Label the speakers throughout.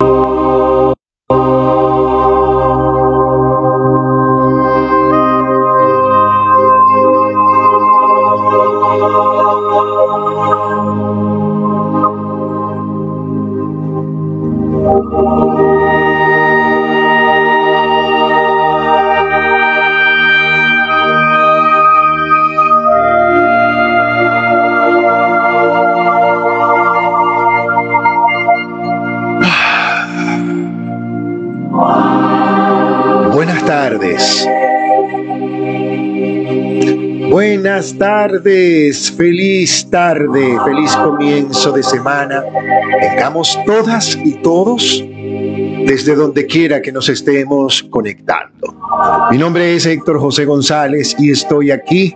Speaker 1: Buenas tardes, feliz tarde, feliz comienzo de semana. Tengamos todas y todos desde donde quiera que nos estemos conectando. Mi nombre es Héctor José González y estoy aquí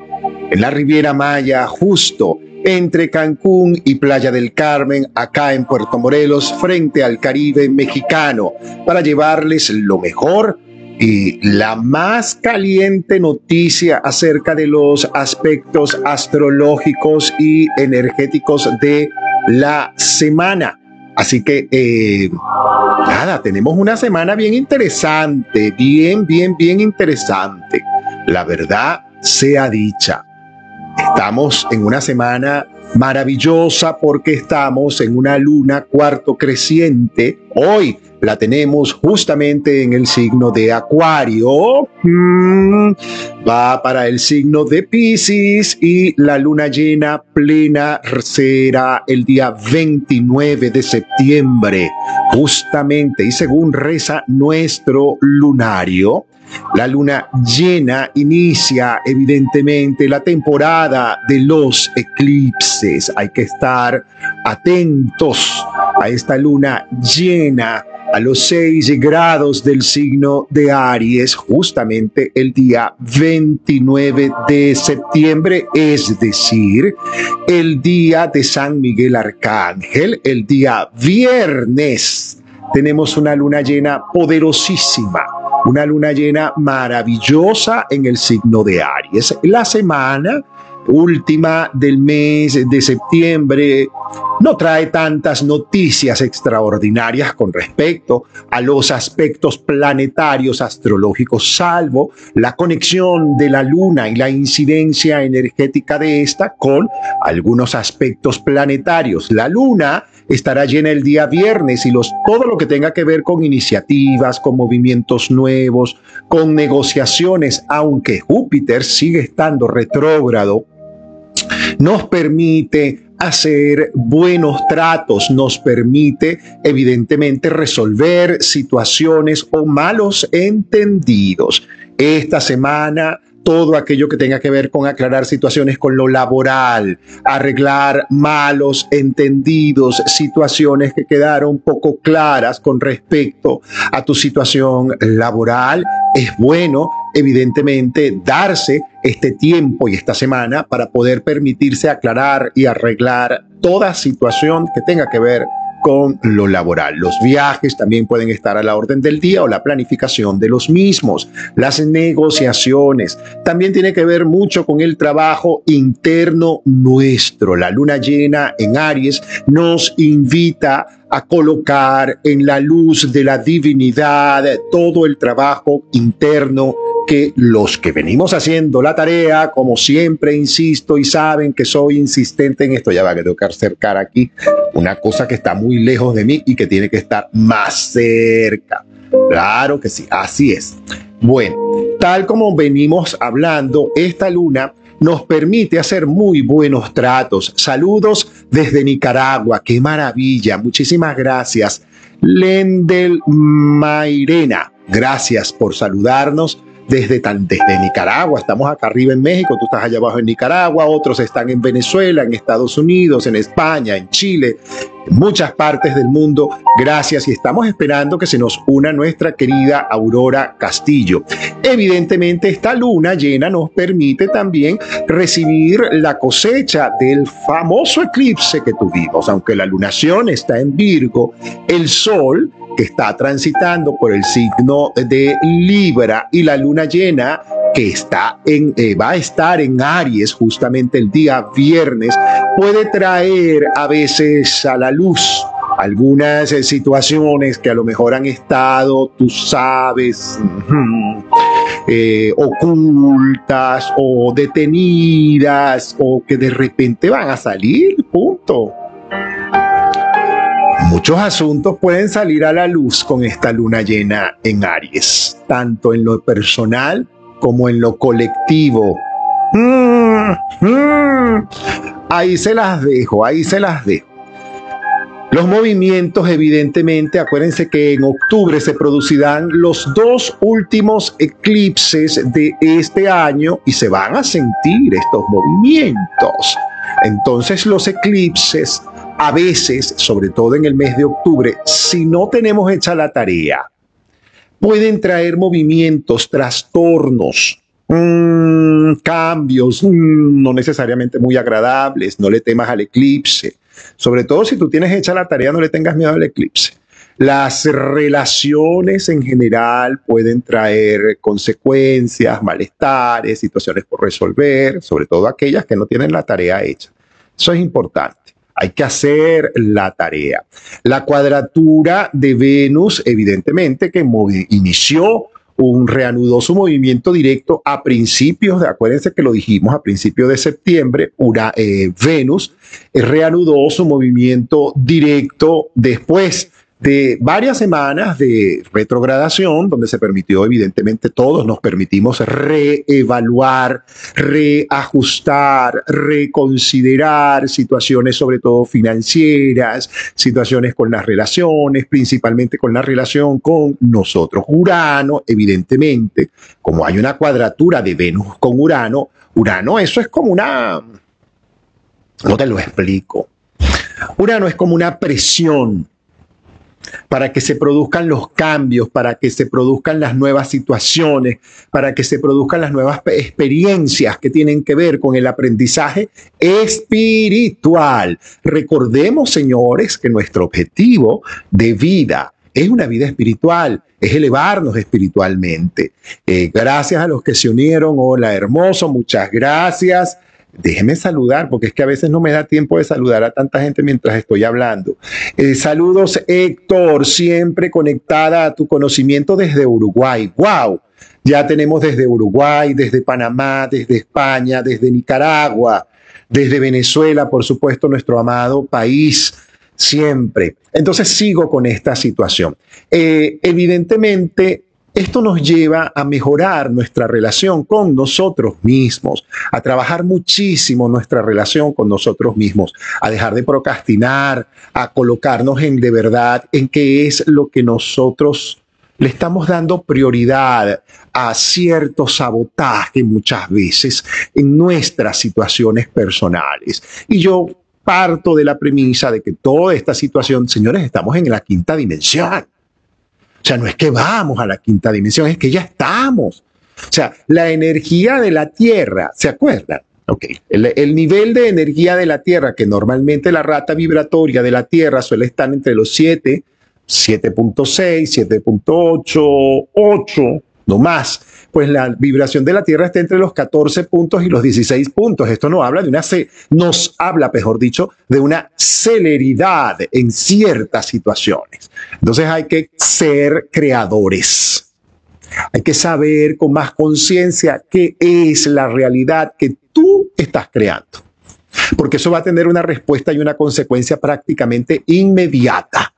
Speaker 1: en la Riviera Maya, justo entre Cancún y Playa del Carmen, acá en Puerto Morelos, frente al Caribe mexicano, para llevarles lo mejor y la más caliente noticia acerca de los aspectos astrológicos y energéticos de la semana. Así que, eh, nada, tenemos una semana bien interesante, bien, bien, bien interesante. La verdad sea dicha. Estamos en una semana maravillosa porque estamos en una luna cuarto creciente. Hoy la tenemos justamente en el signo de Acuario. Mm, va para el signo de Pisces y la luna llena plena será el día 29 de septiembre. Justamente y según reza nuestro lunario, la luna llena inicia evidentemente la temporada de los eclipses. Hay que estar atentos a esta luna llena a los 6 grados del signo de Aries, justamente el día 29 de septiembre, es decir, el día de San Miguel Arcángel, el día viernes. Tenemos una luna llena poderosísima una luna llena maravillosa en el signo de Aries. La semana última del mes de septiembre no trae tantas noticias extraordinarias con respecto a los aspectos planetarios astrológicos, salvo la conexión de la luna y la incidencia energética de esta con algunos aspectos planetarios. La luna estará llena el día viernes y los, todo lo que tenga que ver con iniciativas, con movimientos nuevos, con negociaciones, aunque Júpiter sigue estando retrógrado, nos permite hacer buenos tratos, nos permite evidentemente resolver situaciones o malos entendidos. Esta semana todo aquello que tenga que ver con aclarar situaciones con lo laboral, arreglar malos entendidos, situaciones que quedaron poco claras con respecto a tu situación laboral. Es bueno, evidentemente, darse este tiempo y esta semana para poder permitirse aclarar y arreglar toda situación que tenga que ver con lo laboral. Los viajes también pueden estar a la orden del día o la planificación de los mismos. Las negociaciones también tiene que ver mucho con el trabajo interno nuestro. La luna llena en Aries nos invita a colocar en la luz de la divinidad todo el trabajo interno que los que venimos haciendo la tarea, como siempre insisto y saben que soy insistente en esto, ya va que tengo que acercar aquí una cosa que está muy lejos de mí y que tiene que estar más cerca. Claro que sí, así es. Bueno, tal como venimos hablando, esta luna nos permite hacer muy buenos tratos. Saludos desde Nicaragua, qué maravilla, muchísimas gracias. Lendel Mairena, gracias por saludarnos desde, desde Nicaragua, estamos acá arriba en México, tú estás allá abajo en Nicaragua, otros están en Venezuela, en Estados Unidos, en España, en Chile, en muchas partes del mundo. Gracias y estamos esperando que se nos una nuestra querida Aurora Castillo. Evidentemente esta luna llena nos permite también recibir la cosecha del famoso eclipse que tuvimos, aunque la lunación está en Virgo, el sol que está transitando por el signo de Libra y la luna llena que está en, eh, va a estar en Aries justamente el día viernes, puede traer a veces a la luz algunas eh, situaciones que a lo mejor han estado, tú sabes, eh, ocultas o detenidas o que de repente van a salir, punto. Muchos asuntos pueden salir a la luz con esta luna llena en Aries, tanto en lo personal como en lo colectivo. Mm, mm. Ahí se las dejo, ahí se las dejo. Los movimientos, evidentemente, acuérdense que en octubre se producirán los dos últimos eclipses de este año y se van a sentir estos movimientos. Entonces los eclipses, a veces, sobre todo en el mes de octubre, si no tenemos hecha la tarea, pueden traer movimientos, trastornos, mmm, cambios, mmm, no necesariamente muy agradables. No le temas al eclipse sobre todo si tú tienes hecha la tarea, no le tengas miedo al eclipse. Las relaciones en general pueden traer consecuencias, malestares, situaciones por resolver, sobre todo aquellas que no tienen la tarea hecha. Eso es importante. Hay que hacer la tarea. La cuadratura de Venus, evidentemente, que inició un reanudó su movimiento directo a principios, de, acuérdense que lo dijimos a principios de septiembre, una, eh, Venus reanudó su movimiento directo después de varias semanas de retrogradación, donde se permitió, evidentemente todos nos permitimos reevaluar, reajustar, reconsiderar situaciones sobre todo financieras, situaciones con las relaciones, principalmente con la relación con nosotros. Urano, evidentemente, como hay una cuadratura de Venus con Urano, Urano eso es como una... No te lo explico. Urano es como una presión para que se produzcan los cambios, para que se produzcan las nuevas situaciones, para que se produzcan las nuevas experiencias que tienen que ver con el aprendizaje espiritual. Recordemos, señores, que nuestro objetivo de vida es una vida espiritual, es elevarnos espiritualmente. Eh, gracias a los que se unieron. Hola, hermoso, muchas gracias. Déjeme saludar, porque es que a veces no me da tiempo de saludar a tanta gente mientras estoy hablando. Eh, saludos, Héctor, siempre conectada a tu conocimiento desde Uruguay. ¡Wow! Ya tenemos desde Uruguay, desde Panamá, desde España, desde Nicaragua, desde Venezuela, por supuesto, nuestro amado país, siempre. Entonces sigo con esta situación. Eh, evidentemente, esto nos lleva a mejorar nuestra relación con nosotros mismos, a trabajar muchísimo nuestra relación con nosotros mismos, a dejar de procrastinar, a colocarnos en de verdad en qué es lo que nosotros le estamos dando prioridad a cierto sabotaje muchas veces en nuestras situaciones personales. Y yo parto de la premisa de que toda esta situación, señores, estamos en la quinta dimensión. O sea, no es que vamos a la quinta dimensión, es que ya estamos. O sea, la energía de la Tierra, ¿se acuerdan? Ok, el, nivel de energía de la Tierra, que normalmente la rata vibratoria de la Tierra suele estar entre los 7, 7.6, 7.8, 8, no más pues la vibración de la Tierra está entre los 14 puntos y los 16 puntos. Esto no habla de una, nos habla, mejor dicho, de una celeridad en ciertas situaciones. Entonces hay que ser creadores. Hay que saber con más conciencia qué es la realidad que tú estás creando. Porque eso va a tener una respuesta y una consecuencia prácticamente inmediata.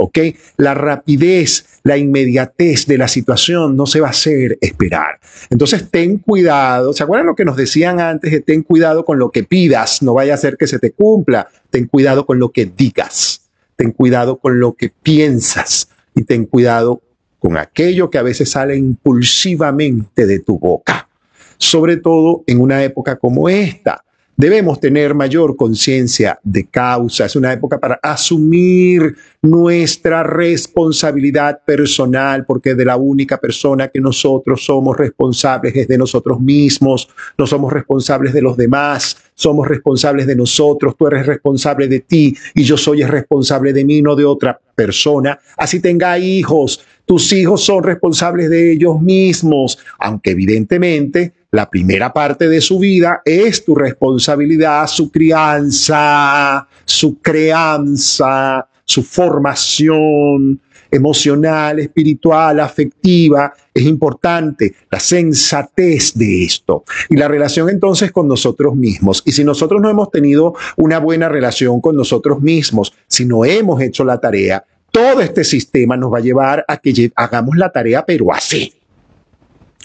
Speaker 1: ¿Ok? La rapidez, la inmediatez de la situación no se va a hacer esperar. Entonces, ten cuidado. ¿Se acuerdan lo que nos decían antes? De ten cuidado con lo que pidas, no vaya a ser que se te cumpla. Ten cuidado con lo que digas. Ten cuidado con lo que piensas y ten cuidado con aquello que a veces sale impulsivamente de tu boca. Sobre todo en una época como esta, Debemos tener mayor conciencia de causa. Es una época para asumir nuestra responsabilidad personal, porque de la única persona que nosotros somos responsables es de nosotros mismos, no somos responsables de los demás, somos responsables de nosotros, tú eres responsable de ti y yo soy responsable de mí, no de otra persona. Así tenga hijos, tus hijos son responsables de ellos mismos, aunque evidentemente la primera parte de su vida es tu responsabilidad, su crianza, su crianza, su formación emocional, espiritual, afectiva, es importante, la sensatez de esto y la relación entonces con nosotros mismos. Y si nosotros no hemos tenido una buena relación con nosotros mismos, si no hemos hecho la tarea, todo este sistema nos va a llevar a que hagamos la tarea, pero así,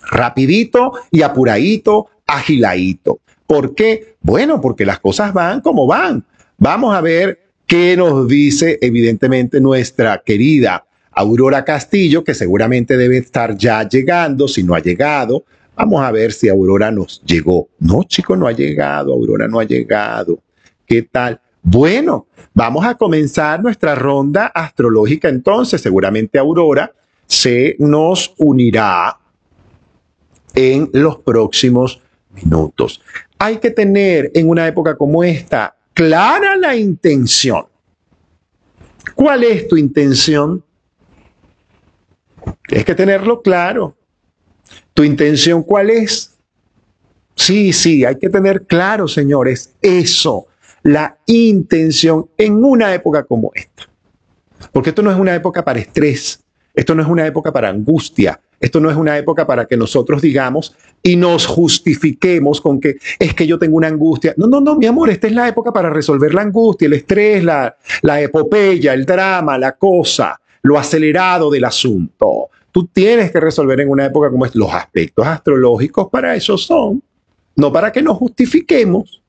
Speaker 1: rapidito y apuradito, agiladito. ¿Por qué? Bueno, porque las cosas van como van. Vamos a ver qué nos dice evidentemente nuestra querida Aurora Castillo, que seguramente debe estar ya llegando, si no ha llegado. Vamos a ver si Aurora nos llegó. No, chico, no ha llegado, Aurora no ha llegado. ¿Qué tal? Bueno, vamos a comenzar nuestra ronda astrológica entonces. Seguramente Aurora se nos unirá en los próximos minutos. Hay que tener en una época como esta clara la intención. ¿Cuál es tu intención? Tienes que tenerlo claro. ¿Tu intención cuál es? Sí, sí, hay que tener claro, señores, eso, la intención en una época como esta. Porque esto no es una época para estrés, esto no es una época para angustia, esto no es una época para que nosotros digamos y nos justifiquemos con que es que yo tengo una angustia. No, no, no, mi amor, esta es la época para resolver la angustia, el estrés, la, epopeya, el drama, la cosa, lo acelerado del asunto. Tú tienes que resolver en una época como esta. Los aspectos astrológicos para eso son, no para que nos justifiquemos.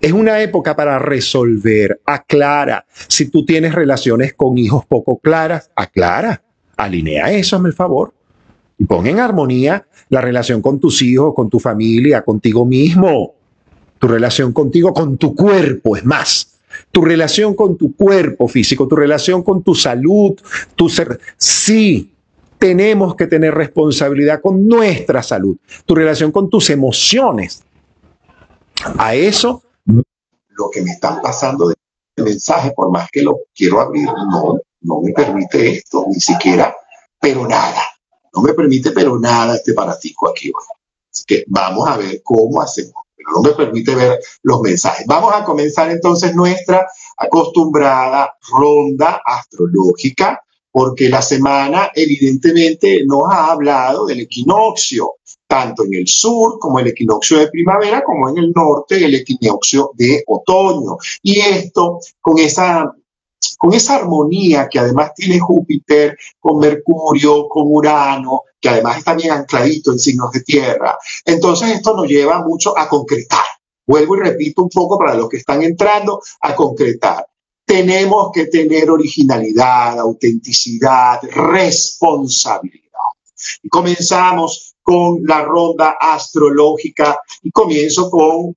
Speaker 1: Es una época para resolver, aclara. Si tú tienes relaciones con hijos poco claras, aclara, alinea eso, hazme el favor. Y pon en armonía la relación con tus hijos, con tu familia, contigo mismo, tu relación contigo, con tu cuerpo, es más, tu relación con tu cuerpo físico, tu relación con tu salud, tu ser. Sí, tenemos que tener responsabilidad con nuestra salud, tu relación con tus emociones. A eso,
Speaker 2: lo que me están pasando de mensaje, por más que lo quiero abrir, no, no me permite esto, ni siquiera, pero nada, no me permite, pero nada este paratico aquí. Así que vamos a ver cómo hacemos, pero no me permite ver los mensajes. Vamos a comenzar entonces nuestra acostumbrada ronda astrológica porque la semana evidentemente nos ha hablado del equinoccio, tanto en el sur como el equinoccio de primavera, como en el norte el equinoccio de otoño. Y esto con esa con esa armonía que además tiene Júpiter con Mercurio, con Urano, que además está bien ancladito en signos de tierra. Entonces esto nos lleva mucho a concretar. Vuelvo y repito un poco para los que están entrando, a concretar tenemos que tener originalidad, autenticidad, responsabilidad. Y comenzamos con la ronda astrológica y comienzo con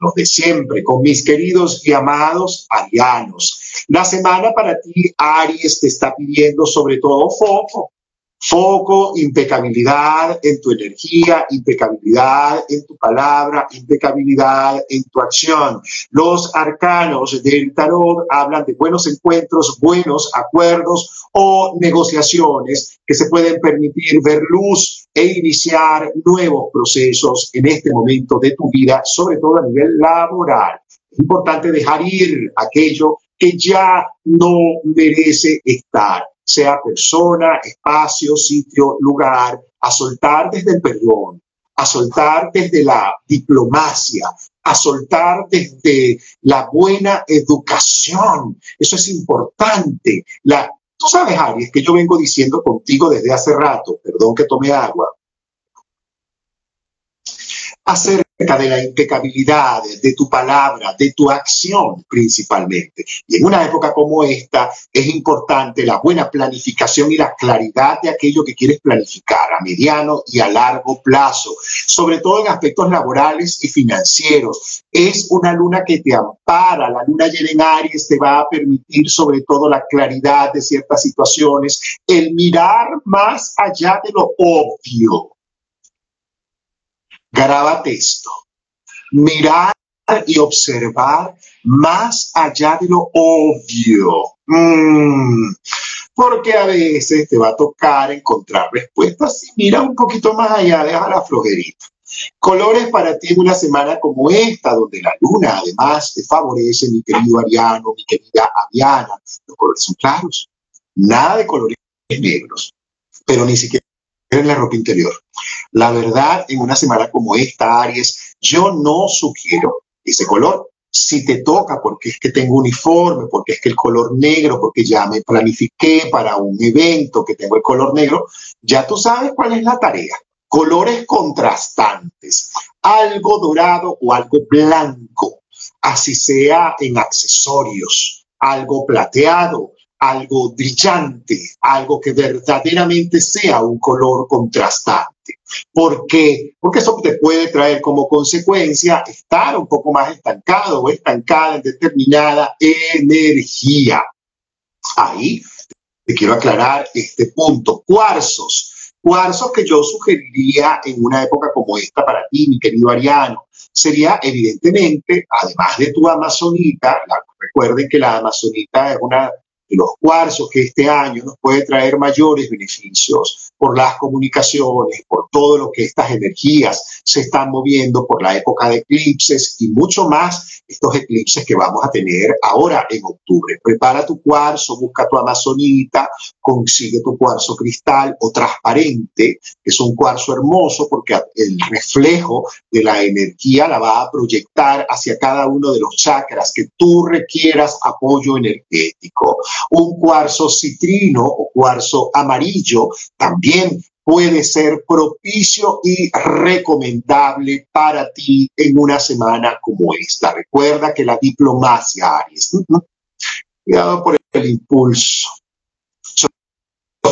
Speaker 2: los de siempre, con mis queridos y amados arianos. La semana para ti, Aries, te está pidiendo sobre todo foco, Foco, impecabilidad en tu energía, impecabilidad en tu palabra, impecabilidad en tu acción. Los arcanos del tarot hablan de buenos encuentros, buenos acuerdos o negociaciones que se pueden permitir ver luz e iniciar nuevos procesos en este momento de tu vida, sobre todo a nivel laboral. Es importante dejar ir aquello que ya no merece estar sea persona, espacio, sitio, lugar, a soltar desde el perdón, a soltar desde la diplomacia, a soltar desde la buena educación. Eso es importante. La, tú sabes, Aries, que yo vengo diciendo contigo desde hace rato, perdón que tome agua, acerca de la impecabilidad de tu palabra, de tu acción principalmente. Y en una época como esta es importante la buena planificación y la claridad de aquello que quieres planificar a mediano y a largo plazo, sobre todo en aspectos laborales y financieros. Es una luna que te ampara, la luna llena en Aries te va a permitir sobre todo la claridad de ciertas situaciones, el mirar más allá de lo obvio Grábate esto. Mirar y observar más allá de lo obvio. Mm. porque a veces te va a tocar encontrar respuestas y mira un poquito más allá, deja la flojerita. Colores para ti en una semana como esta, donde la luna además te favorece, mi querido Ariano, mi querida Ariana. Los colores son claros, nada de colores negros, pero ni siquiera en la ropa interior. La verdad, en una semana como esta, Aries, yo no sugiero ese color. Si te toca porque es que tengo uniforme, porque es que el color negro, porque ya me planifiqué para un evento que tengo el color negro, ya tú sabes cuál es la tarea colores contrastantes, algo dorado o algo blanco, así sea en accesorios, algo plateado, algo brillante, algo que verdaderamente sea un color contrastante. ¿Por qué? Porque eso te puede traer como consecuencia estar un poco más estancado o estancada en determinada energía. Ahí te quiero aclarar este punto. Cuarzos Cuarzos que yo sugeriría en una época como esta para ti, mi querido Ariano, sería evidentemente, además de tu amazonita, recuerden que la amazonita es una de los cuarzos que este año nos puede traer mayores beneficios por las comunicaciones, por todo lo que estas energías se están moviendo por la época de eclipses y mucho más estos eclipses que vamos a tener ahora en octubre. Prepara tu cuarzo, busca tu amazonita, consigue tu cuarzo cristal o transparente, que es un cuarzo hermoso porque el reflejo de la energía la va a proyectar hacia cada uno de los chakras que tú requieras apoyo energético. Un cuarzo citrino o cuarzo amarillo también puede ser propicio y recomendable para ti en una semana como esta. Recuerda que la diplomacia, Aries, cuidado por el impulso,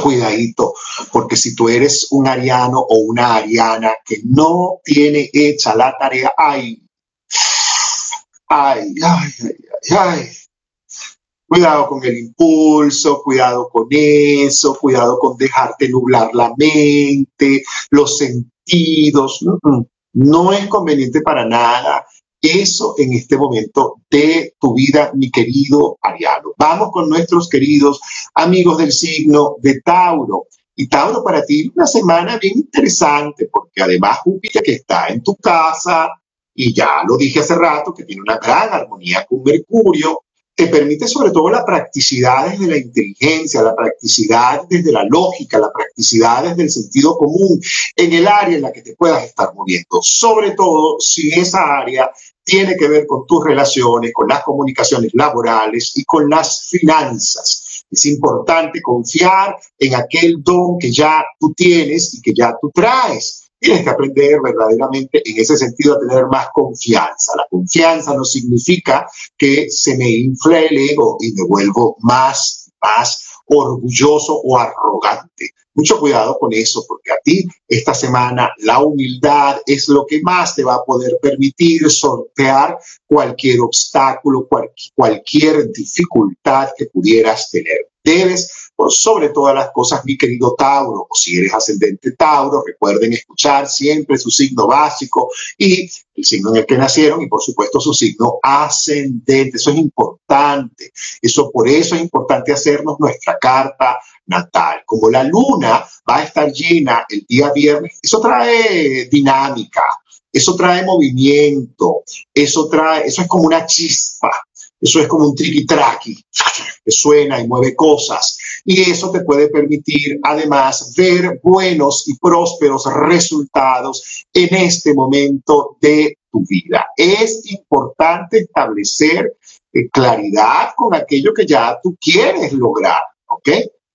Speaker 2: cuidadito, porque si tú eres un ariano o una ariana que no tiene hecha la tarea, ay, ay, ay, ay, ay, Cuidado con el impulso, cuidado con eso, cuidado con dejarte nublar la mente, los sentidos. No, es conveniente para nada eso en este momento de tu vida, mi querido Ariano. Vamos con nuestros queridos amigos del signo de Tauro. Y Tauro, para ti una semana bien interesante, porque además Júpiter que está en tu casa, y ya lo dije hace rato, que tiene una gran armonía con Mercurio, te permite sobre todo la practicidad desde la inteligencia, la practicidad desde la lógica, la practicidad desde el sentido común en el área en la que te puedas estar moviendo. Sobre todo si esa área tiene que ver con tus relaciones, con las comunicaciones laborales y con las finanzas. Es importante confiar en aquel don que ya tú tienes y que ya tú traes Tienes que aprender verdaderamente en ese sentido a tener más confianza. La confianza no significa que se me infle el ego y me vuelvo más, más orgulloso o arrogante. Mucho cuidado con eso, porque a ti esta semana la humildad es lo que más te va a poder permitir sortear cualquier obstáculo, cualquier dificultad que pudieras tener. Debes por sobre todas las cosas, mi querido Tauro, o si eres ascendente Tauro, recuerden escuchar siempre su signo básico y el signo en el que nacieron y por supuesto su signo ascendente. Eso es importante. Eso por eso es importante hacernos nuestra carta natal. Como la luna va a estar llena el día viernes, eso trae dinámica, eso trae movimiento, eso trae, eso es como una chispa, eso es como un triqui-traqui que suena y mueve cosas. Y eso te puede permitir además ver buenos y prósperos resultados en este momento de tu vida. Es importante establecer eh, claridad con aquello que ya tú quieres lograr, ¿ok?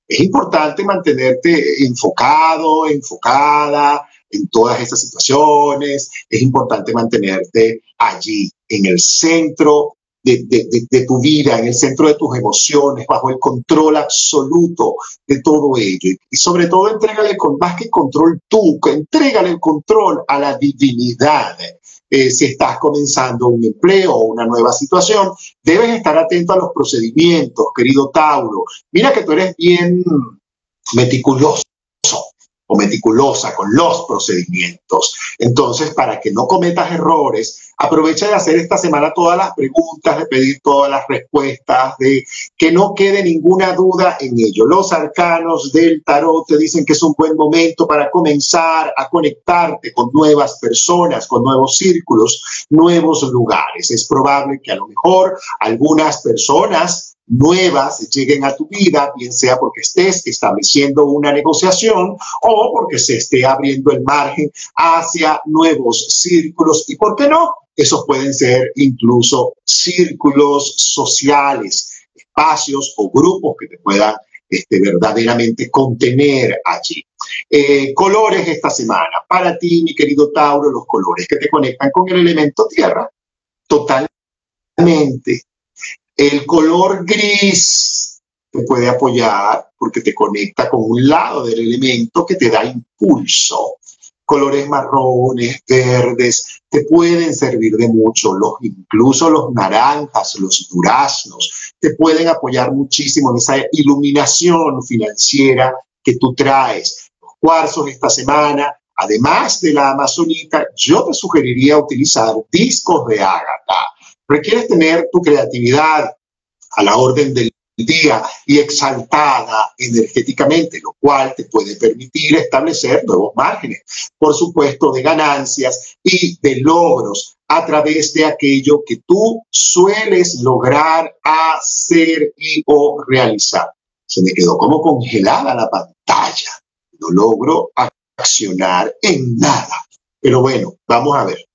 Speaker 2: Es importante mantenerte enfocado, enfocada en todas estas situaciones. Es importante mantenerte allí, en el centro de, tu vida, en el centro de tus emociones, bajo el control absoluto de todo ello. Y sobre todo, entrégale con más que control tú, entrégale el control a la divinidad. Eh, si estás comenzando un empleo o una nueva situación, debes estar atento a los procedimientos, querido Tauro. Mira que tú eres bien meticuloso o meticulosa con los procedimientos. Entonces, para que no cometas errores, aprovecha de hacer esta semana todas las preguntas, de pedir todas las respuestas, de que no quede ninguna duda en ello. Los arcanos del tarot te dicen que es un buen momento para comenzar a conectarte con nuevas personas, con nuevos círculos, nuevos lugares. Es probable que a lo mejor algunas personas nuevas lleguen a tu vida, bien sea porque estés estableciendo una negociación o porque se esté abriendo el margen hacia nuevos círculos y, ¿por qué no? Esos pueden ser incluso círculos sociales, espacios o grupos que te puedan este, verdaderamente contener allí. Eh, colores esta semana. Para ti, mi querido Tauro, los colores que te conectan con el elemento tierra. Totalmente el color gris te puede apoyar porque te conecta con un lado del elemento que te da impulso. Colores marrones, verdes, te pueden servir de mucho. Los, incluso los naranjas, los duraznos, te pueden apoyar muchísimo en esa iluminación financiera que tú traes. Los cuarzos esta semana, además de la amazonita, yo te sugeriría utilizar discos de ágata requieres tener tu creatividad a la orden del día y exaltada energéticamente, lo cual te puede permitir establecer nuevos márgenes, por supuesto, de ganancias y de logros a través de aquello que tú sueles lograr hacer y o realizar. Se me quedó como congelada la pantalla. No logro accionar en nada. Pero bueno, vamos a ver.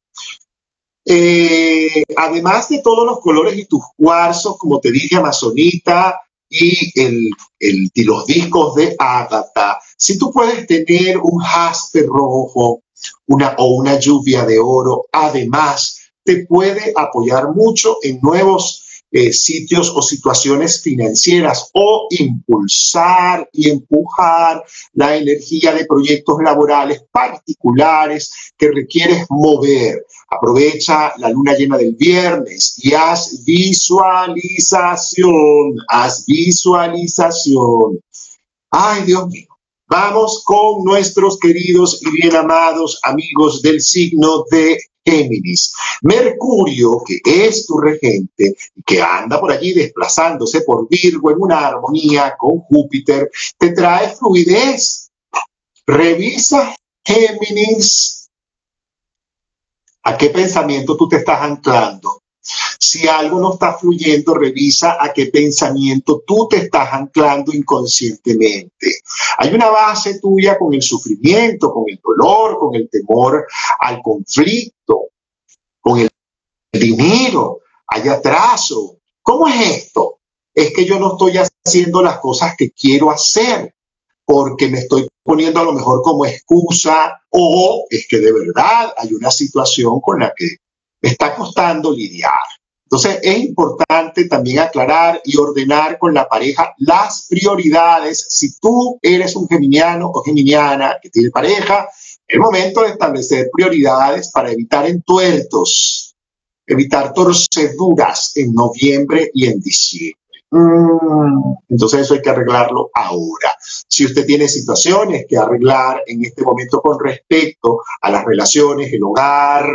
Speaker 2: Eh, además de todos los colores y tus cuarzos, como te dije, amazonita y el, el, los discos de Ágata, si tú puedes tener un jaspe rojo o una lluvia de oro, además te puede apoyar mucho en nuevos eh, sitios o situaciones financieras o impulsar y empujar la energía de proyectos laborales particulares que requieres mover. Aprovecha la luna llena del viernes y haz visualización, haz visualización. Ay, Dios mío. Vamos con nuestros queridos y bien amados amigos del signo de Géminis. Mercurio, que es tu regente que anda por allí desplazándose por Virgo en una armonía con Júpiter, te trae fluidez. Revisa Géminis. ¿A qué pensamiento tú te estás anclando? Si algo no está fluyendo, revisa a qué pensamiento tú te estás anclando inconscientemente. Hay una base tuya con el sufrimiento, con el dolor, con el temor al conflicto, con el dinero, hay atraso. ¿Cómo es esto? Es que yo no estoy haciendo las cosas que quiero hacer porque me estoy poniendo a lo mejor como excusa o es que de verdad hay una situación con la que está costando lidiar. Entonces es importante también aclarar y ordenar con la pareja las prioridades. Si tú eres un geminiano o geminiana que tiene pareja, es momento de establecer prioridades para evitar entuertos, evitar torceduras en noviembre y en diciembre. Mm, entonces eso hay que arreglarlo ahora. Si usted tiene situaciones que arreglar en este momento con respecto a las relaciones, el hogar,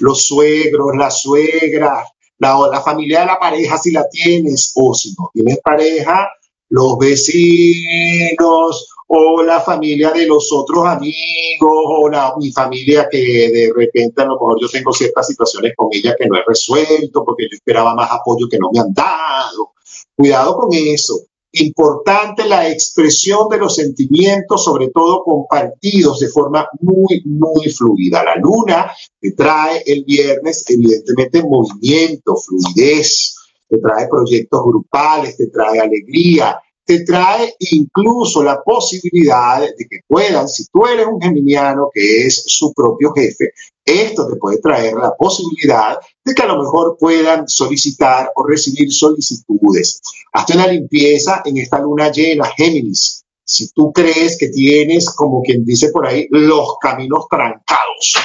Speaker 2: los suegros, las suegras, la, familia de la pareja si la tienes, o si no tienes pareja, los vecinos o la familia de los otros amigos o la, mi familia que de repente a lo mejor yo tengo ciertas situaciones con ella que no he resuelto porque yo esperaba más apoyo que no me han dado. Cuidado con eso. Importante la expresión de los sentimientos, sobre todo compartidos de forma muy, muy fluida. La luna te trae el viernes, evidentemente, movimiento, fluidez, te trae proyectos grupales, te trae alegría, te trae incluso la posibilidad de que puedan, si tú eres un geminiano que es su propio jefe, esto te puede traer la posibilidad de que a lo mejor puedan solicitar o recibir solicitudes. Hazte una limpieza en esta luna llena, Géminis. Si tú crees que tienes, como quien dice por ahí, los caminos trancados.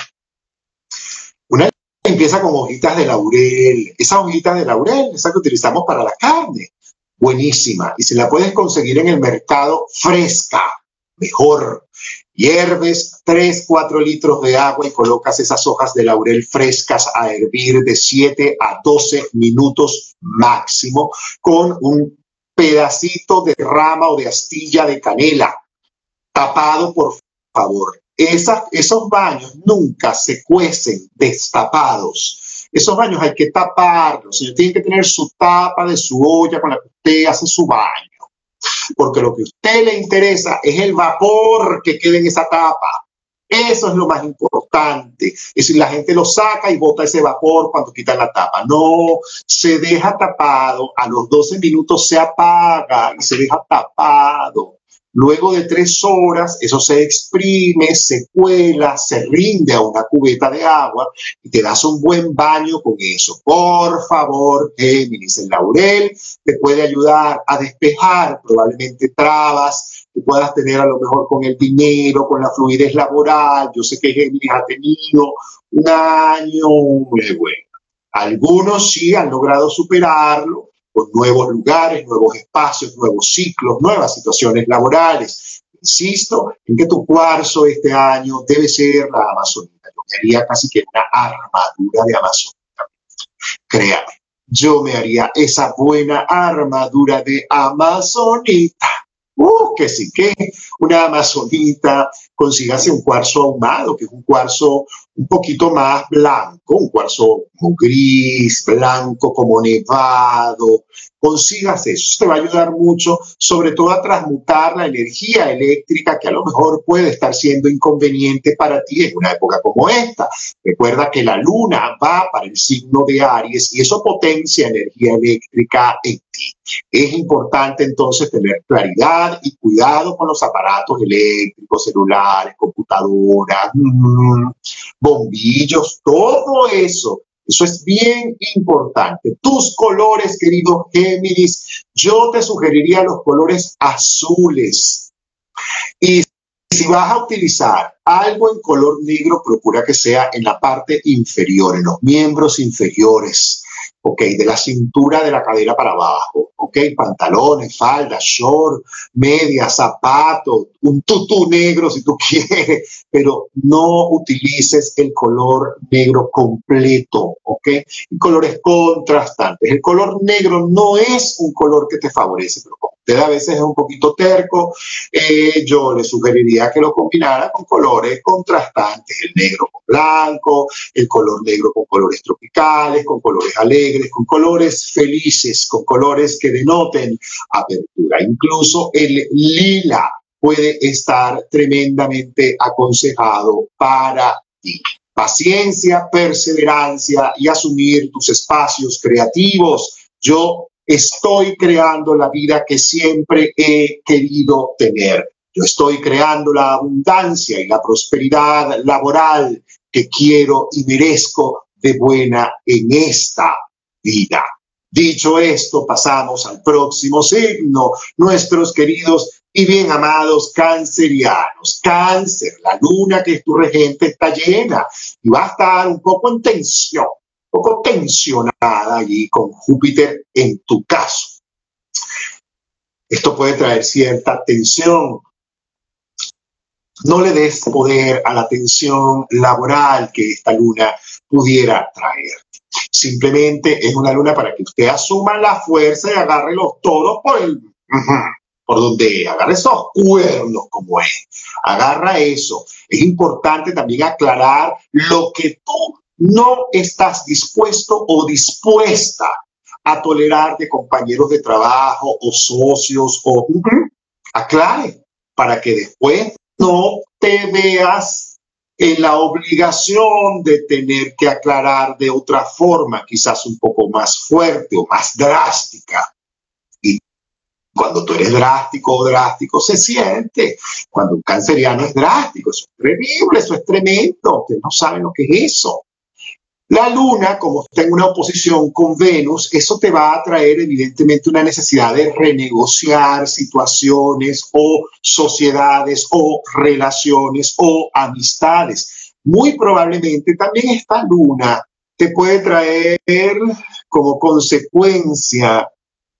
Speaker 2: Una limpieza con hojitas de laurel. Esas hojitas de laurel, esas que utilizamos para la carne buenísima y si la puedes conseguir en el mercado fresca, mejor. Hierves 3, 4 litros de agua y colocas esas hojas de laurel frescas a hervir de 7 a 12 minutos máximo con un pedacito de rama o de astilla de canela tapado, por favor. esos baños nunca se cuecen destapados. Esos baños hay que taparlos. Tiene que tener su tapa de su olla con la que usted hace su baño porque lo que a usted le interesa es el vapor que quede en esa tapa. Eso es lo más importante. Es decir, la gente lo saca y bota ese vapor cuando quita la tapa. No, se deja tapado, a los 12 minutos se apaga y se deja tapado. Luego de tres horas, eso se exprime, se cuela, se rinde a una cubeta de agua y te das un buen baño con eso. Por favor, Géminis, el laurel te puede ayudar a despejar probablemente trabas que puedas tener a lo mejor con el dinero, con la fluidez laboral. Yo sé que Géminis ha tenido un año muy bueno. Algunos sí han logrado superarlo, con nuevos lugares, nuevos espacios, nuevos ciclos, nuevas situaciones laborales. Insisto en que tu cuarzo este año debe ser la Amazonita. Yo me haría casi que una armadura de Amazonita. Créame, yo me haría esa buena armadura de Amazonita. Uh, que sí que una amazonita, consígase un cuarzo ahumado, que es un cuarzo un poquito más blanco, un cuarzo como gris, blanco, como nevado. Consigas eso, te va a ayudar mucho, sobre todo a transmutar la energía eléctrica que a lo mejor puede estar siendo inconveniente para ti en una época como esta. Recuerda que la luna va para el signo de Aries y eso potencia energía eléctrica en ti. Es importante entonces tener claridad y cuidado con los aparatos eléctricos, celulares, computadoras, mm, bombillos, todo eso. Eso es bien importante. Tus colores, querido Géminis, yo te sugeriría los colores azules. Y si vas a utilizar algo en color negro, procura que sea en la parte inferior, en los miembros inferiores. ¿Ok? De la cintura de la cadera para abajo, ¿ok? Pantalones, faldas, short, medias, zapatos, un tutú negro si tú quieres, pero no utilices el color negro completo, ¿ok? Y colores contrastantes. El color negro no es un color que te favorece, pero como usted a veces es un poquito terco, eh, yo le sugeriría que lo combinara con colores contrastantes, el negro con blanco, el color negro con colores tropicales, con colores alegres, con colores felices, con colores que denoten apertura. Incluso el lila puede estar tremendamente aconsejado para ti. Paciencia, perseverancia y asumir tus espacios creativos. Yo estoy creando la vida que siempre he querido tener. Yo estoy creando la abundancia y la prosperidad laboral que quiero y merezco de buena en esta vida. Dicho esto, pasamos al próximo signo, nuestros queridos y bien amados cancerianos. Cáncer, la luna que es tu regente está llena y va a estar un poco en tensión, un poco tensionada allí con Júpiter en tu caso. Esto puede traer cierta tensión. No le des poder a la tensión laboral que esta luna pudiera traer. Simplemente es una luna para que usted asuma la fuerza y agarre los todos por el... por donde agarre esos cuernos como es. Agarra eso. Es importante también aclarar lo que tú no estás dispuesto o dispuesta a tolerar de compañeros de trabajo o socios o aclare para que después no te veas en la obligación de tener que aclarar de otra forma, quizás un poco más fuerte o más drástica. Y cuando tú eres drástico o drástico, se siente. Cuando un canceriano es drástico, eso es terrible, eso es tremendo. Ustedes no saben lo que es eso. La luna, como está en una oposición con Venus, eso te va a traer evidentemente una necesidad de renegociar situaciones o sociedades o relaciones o amistades. Muy probablemente también esta luna te puede traer como consecuencia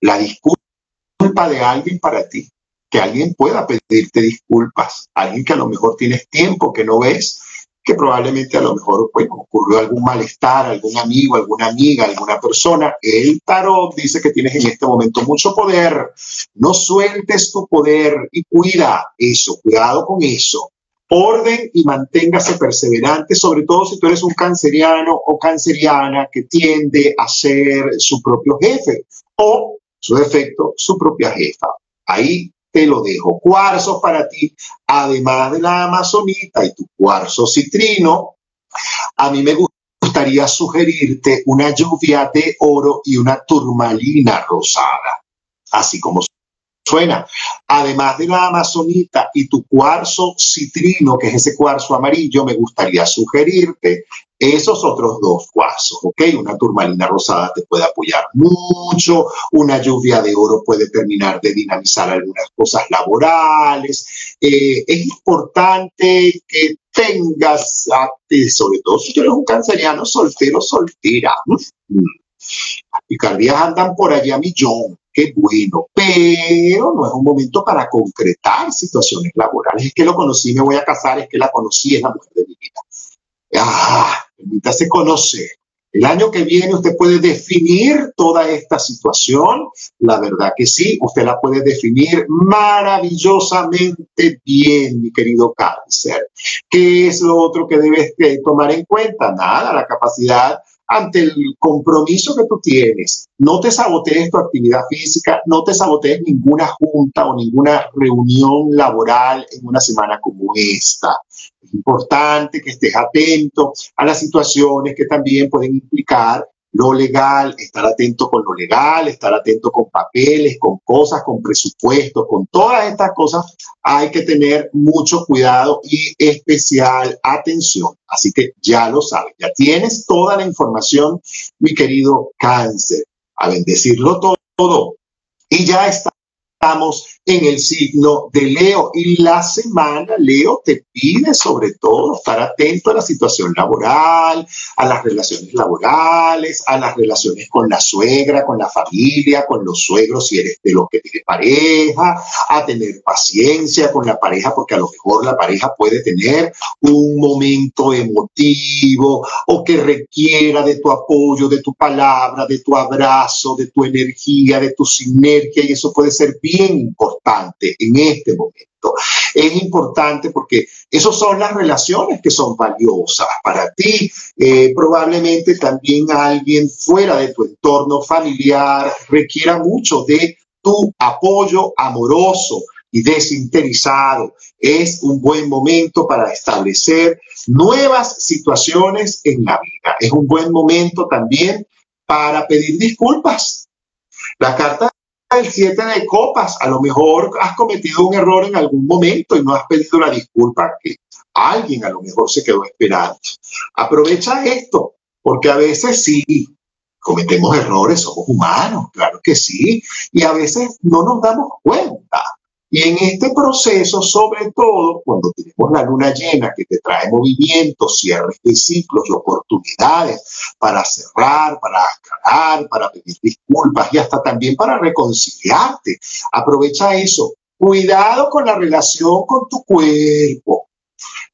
Speaker 2: la disculpa de alguien para ti. que alguien pueda pedirte disculpas, alguien que a lo mejor tienes tiempo que no ves, que probablemente a lo mejor ocurrió algún malestar, algún amigo, alguna amiga, alguna persona. El tarot dice que tienes en este momento mucho poder. No sueltes tu poder y cuida eso, cuidado con eso. Orden y manténgase perseverante, sobre todo si tú eres un canceriano o canceriana que tiende a ser su propio jefe o, su defecto, su propia jefa. Ahí te lo dejo. Cuarzos para ti, además de la amazonita y tu cuarzo citrino, a mí me gustaría sugerirte una lluvia de oro y una turmalina rosada, así como suena. Además de la amazonita y tu cuarzo citrino, que es ese cuarzo amarillo, me gustaría sugerirte esos otros dos cuarzos, ¿ok? Una turmalina rosada te puede apoyar mucho, una lluvia de oro puede terminar de dinamizar algunas cosas laborales. Eh, es importante que tengas, sobre todo si tú eres un canceriano soltero, soltera. Las picardías andan por allá a millón, qué bueno, pero no es un momento para concretar situaciones laborales. Es que lo conocí, me voy a casar, es que la conocí, es la mujer de mi vida. Ah, permítase conocer. El año que viene usted puede definir toda esta situación. La verdad que sí, usted la puede definir maravillosamente bien, mi querido cáncer. ¿Qué es lo otro que debes tomar en cuenta? Nada, la capacidad ante el compromiso que tú tienes. No te sabotees tu actividad física, no te sabotees ninguna junta o ninguna reunión laboral en una semana como esta. Es importante que estés atento a las situaciones que también pueden implicar lo legal, estar atento con lo legal, estar atento con papeles, con cosas, con presupuestos, con todas estas cosas hay que tener mucho cuidado y especial atención. Así que ya lo sabes, ya tienes toda la información, mi querido cáncer. A bendecirlo todo. Y ya está estamos en el signo de Leo. Y la semana Leo te pide sobre todo estar atento a la situación laboral, a las relaciones laborales, a las relaciones con la suegra, con la familia, con los suegros si eres de los que tiene pareja, a tener paciencia con la pareja porque a lo mejor la pareja puede tener un momento emotivo o que requiera de tu apoyo, de tu palabra, de tu abrazo, de tu energía, de tu sinergia y eso puede ser bien importante en este momento. Es importante porque esas son las relaciones que son valiosas para ti. Eh, probablemente también alguien fuera de tu entorno familiar requiera mucho de tu apoyo amoroso y desinteresado. Es un buen momento para establecer nuevas situaciones en la vida. Es un buen momento también para pedir disculpas. La carta el 7 de copas. A lo mejor has cometido un error en algún momento y no has pedido la disculpa que alguien a lo mejor se quedó esperando. Aprovecha esto, porque a veces sí, cometemos errores, somos humanos, claro que sí, y a veces no nos damos cuenta. Y en este proceso, sobre todo cuando tenemos la luna llena que te trae movimientos, cierres de ciclos y oportunidades para cerrar, para aclarar, para pedir disculpas y hasta también para reconciliarte. Aprovecha eso. Cuidado con la relación con tu cuerpo.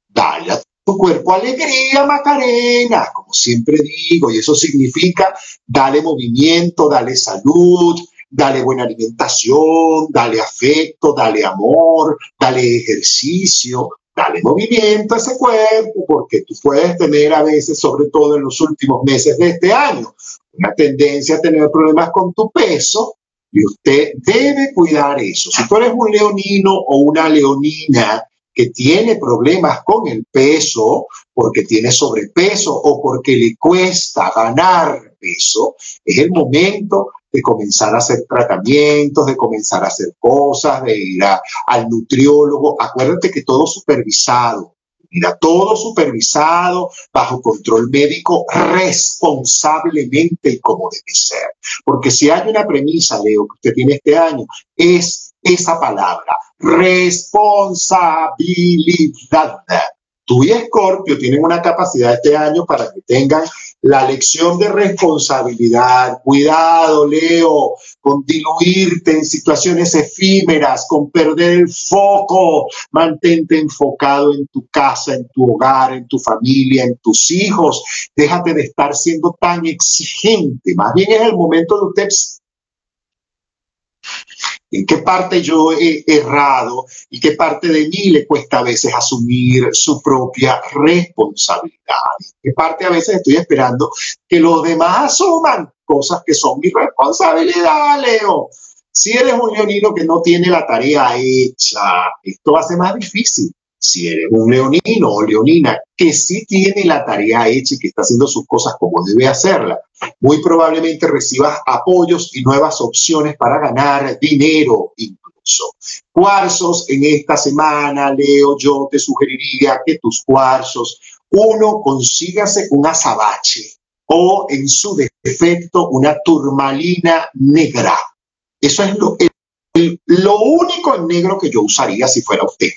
Speaker 2: Dale a tu cuerpo alegría, Macarena, como siempre digo, y eso significa dale movimiento, dale salud, dale buena alimentación, dale afecto, dale amor, dale ejercicio, dale movimiento a ese cuerpo, porque tú puedes tener a veces, sobre todo en los últimos meses de este año, una tendencia a tener problemas con tu peso y usted debe cuidar eso. Si tú eres un leonino o una leonina que tiene problemas con el peso, porque tiene sobrepeso o porque le cuesta ganar peso, es el momento de comenzar a hacer tratamientos, de comenzar a hacer cosas, de ir al nutriólogo. Acuérdate que todo supervisado, mira, todo supervisado bajo control médico responsablemente y como debe ser. Porque si hay una premisa, Leo, que usted tiene este año, es esa palabra, responsabilidad. Tú y Escorpio tienen una capacidad este año para que tengan la lección de responsabilidad. Cuidado, Leo, con diluirte en situaciones efímeras, con perder el foco. Mantente enfocado en tu casa, en tu hogar, en tu familia, en tus hijos. Déjate de estar siendo tan exigente. Más bien es el momento de usted en qué parte yo he errado y qué parte de mí le cuesta a veces asumir su propia responsabilidad. Qué parte a veces estoy esperando que los demás asuman cosas que son mi responsabilidad, Leo. Si eres un leonino que no tiene la tarea hecha, esto ser más difícil si eres un leonino o leonina que sí tiene la tarea hecha y que está haciendo sus cosas como debe hacerla, muy probablemente recibas apoyos y nuevas opciones para ganar dinero incluso. Cuarzos en esta semana, Leo, yo te sugeriría que tus cuarzos, uno, consígase un azabache o en su defecto una turmalina negra. Eso es lo, lo único en negro que yo usaría si fuera usted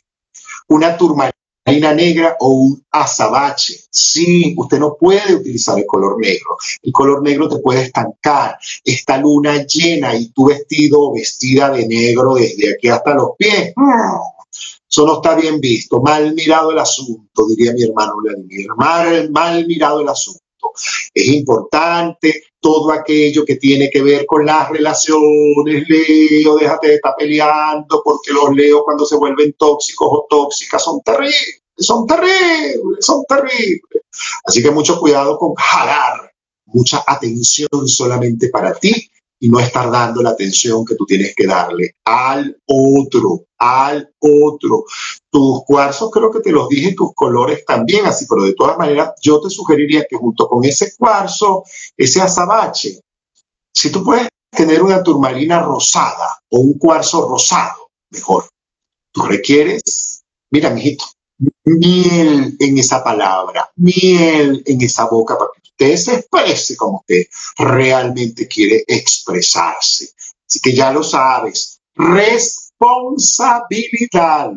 Speaker 2: una turmalina negra o un azabache. Sí, usted no puede utilizar el color negro. El color negro te puede estancar. Esta luna llena y tu vestido o vestida de negro desde aquí hasta los pies. Eso no está bien visto. Mal mirado el asunto, diría mi hermano Vladimir. Mal, mal mirado el asunto. Es importante todo aquello que tiene que ver con las relaciones, Leo, déjate de estar peleando, porque los Leo cuando se vuelven tóxicos o tóxicas son terribles, son terribles, son terribles. Así que mucho cuidado con jalar mucha atención solamente para ti y no estar dando la atención que tú tienes que darle al otro, al otro. Tus cuarzos creo que te los dije, tus colores también, así, pero de todas maneras yo te sugeriría que junto con ese cuarzo, ese azabache, si tú puedes tener una turmalina rosada o un cuarzo rosado, mejor. Tú requieres, mira, mijito, miel en esa palabra, miel en esa boca se exprese como usted realmente quiere expresarse. Así que ya lo sabes, responsabilidad.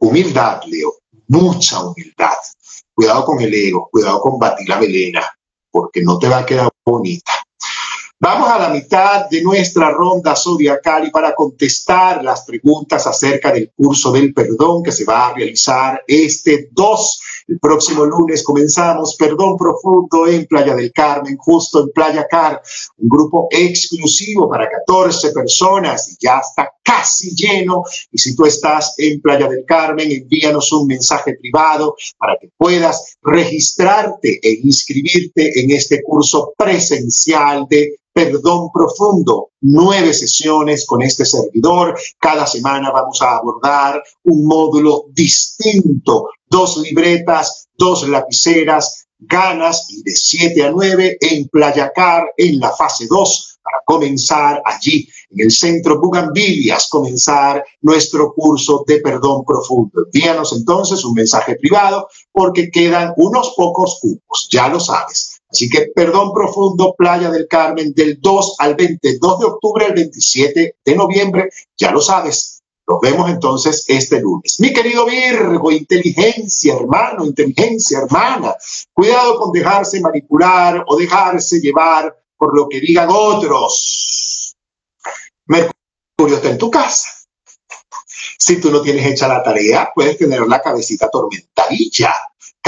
Speaker 2: Humildad, Leo, mucha humildad. Cuidado con el ego, cuidado con batir la velena, porque no te va a quedar bonita. Vamos a la mitad de nuestra ronda zodiacal y para contestar las preguntas acerca del curso del perdón que se va a realizar este 2 el próximo lunes comenzamos Perdón Profundo en Playa del Carmen, justo en Playa Car, un grupo exclusivo para 14 personas y ya está casi lleno. Y si tú estás en Playa del Carmen, envíanos un mensaje privado para que puedas registrarte e inscribirte en este curso presencial de Perdón Profundo, nueve sesiones con este servidor. Cada semana vamos a abordar un módulo distinto, dos libretas, dos lapiceras, ganas y de 7 a 9 en Playacar en la fase 2 para comenzar allí en el centro Bugambilias, comenzar nuestro curso de perdón profundo. Envíanos entonces un mensaje privado porque quedan unos pocos cupos, ya lo sabes. Así que perdón profundo, Playa del Carmen, del 2 al 22 de octubre al 27 de noviembre, ya lo sabes. Nos vemos entonces este lunes. Mi querido Virgo, inteligencia, hermano, inteligencia, hermana. Cuidado con dejarse manipular o dejarse llevar por lo que digan otros. Mercurio está en tu casa. Si tú no tienes hecha la tarea, puedes tener la cabecita tormentadilla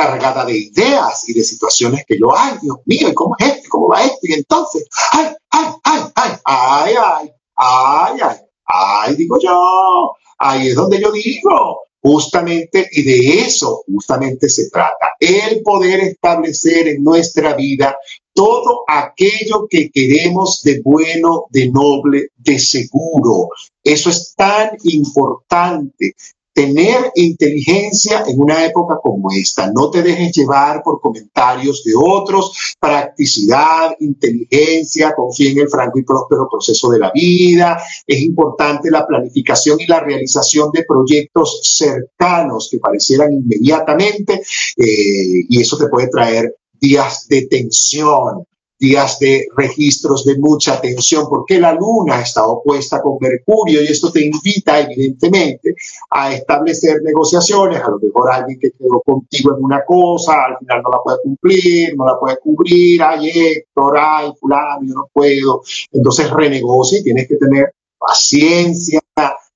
Speaker 2: cargada de ideas y de situaciones que yo, ay, Dios mío, ¿y cómo es esto? ¿Cómo va esto? Y entonces, ay, ay, ay, ay, ay, ay, ay, ay, ay, digo yo, ahí es donde yo digo, justamente, y de eso justamente se trata, el poder establecer en nuestra vida todo aquello que queremos de bueno, de noble, de seguro. Eso es tan importante tener inteligencia en una época como esta. No te dejes llevar por comentarios de otros, practicidad, inteligencia, confía en el franco y próspero proceso de la vida. Es importante la planificación y la realización de proyectos cercanos que parecieran inmediatamente eh, y eso te puede traer días de tensión, días de registros de mucha tensión, porque la luna está opuesta con Mercurio y esto te invita evidentemente a establecer negociaciones, a lo mejor alguien que quedó contigo en una cosa, al final no la puede cumplir, no la puede cubrir, ay Héctor, ay fulano, yo no puedo, entonces renegocia y tienes que tener paciencia,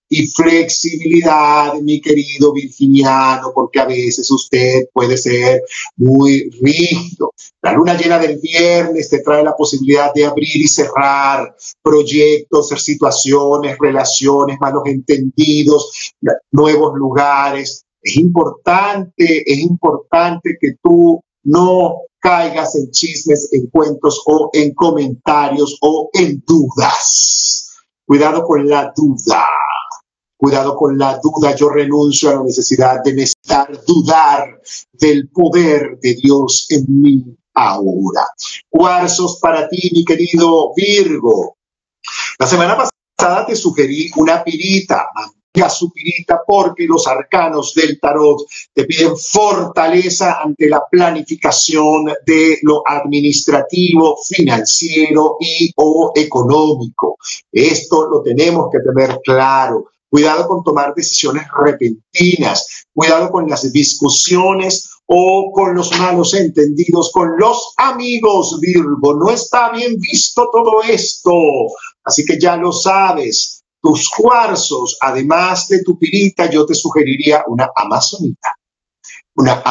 Speaker 2: y flexibilidad, mi querido virginiano, porque a veces usted puede ser muy rígido. La luna llena del viernes te trae la posibilidad de abrir y cerrar proyectos, situaciones, relaciones, malos entendidos, nuevos lugares. Es importante, es importante que tú no caigas en chismes, en cuentos o en comentarios o en dudas. Cuidado con la duda. Cuidado con la duda. Yo renuncio a la necesidad de necesitar dudar del poder de Dios en mí ahora. Cuarzos para ti, mi querido Virgo. La semana pasada te sugerí una pirita, a su pirita porque los arcanos del tarot te piden fortaleza ante la planificación de lo administrativo, financiero y o económico. Esto lo tenemos que tener claro. Cuidado con tomar decisiones repentinas, cuidado con las discusiones o con los malos entendidos con los amigos Virgo. No está bien visto todo esto. Así que ya lo sabes. Tus cuarzos, además de tu pirita, yo te sugeriría una amazonita. Una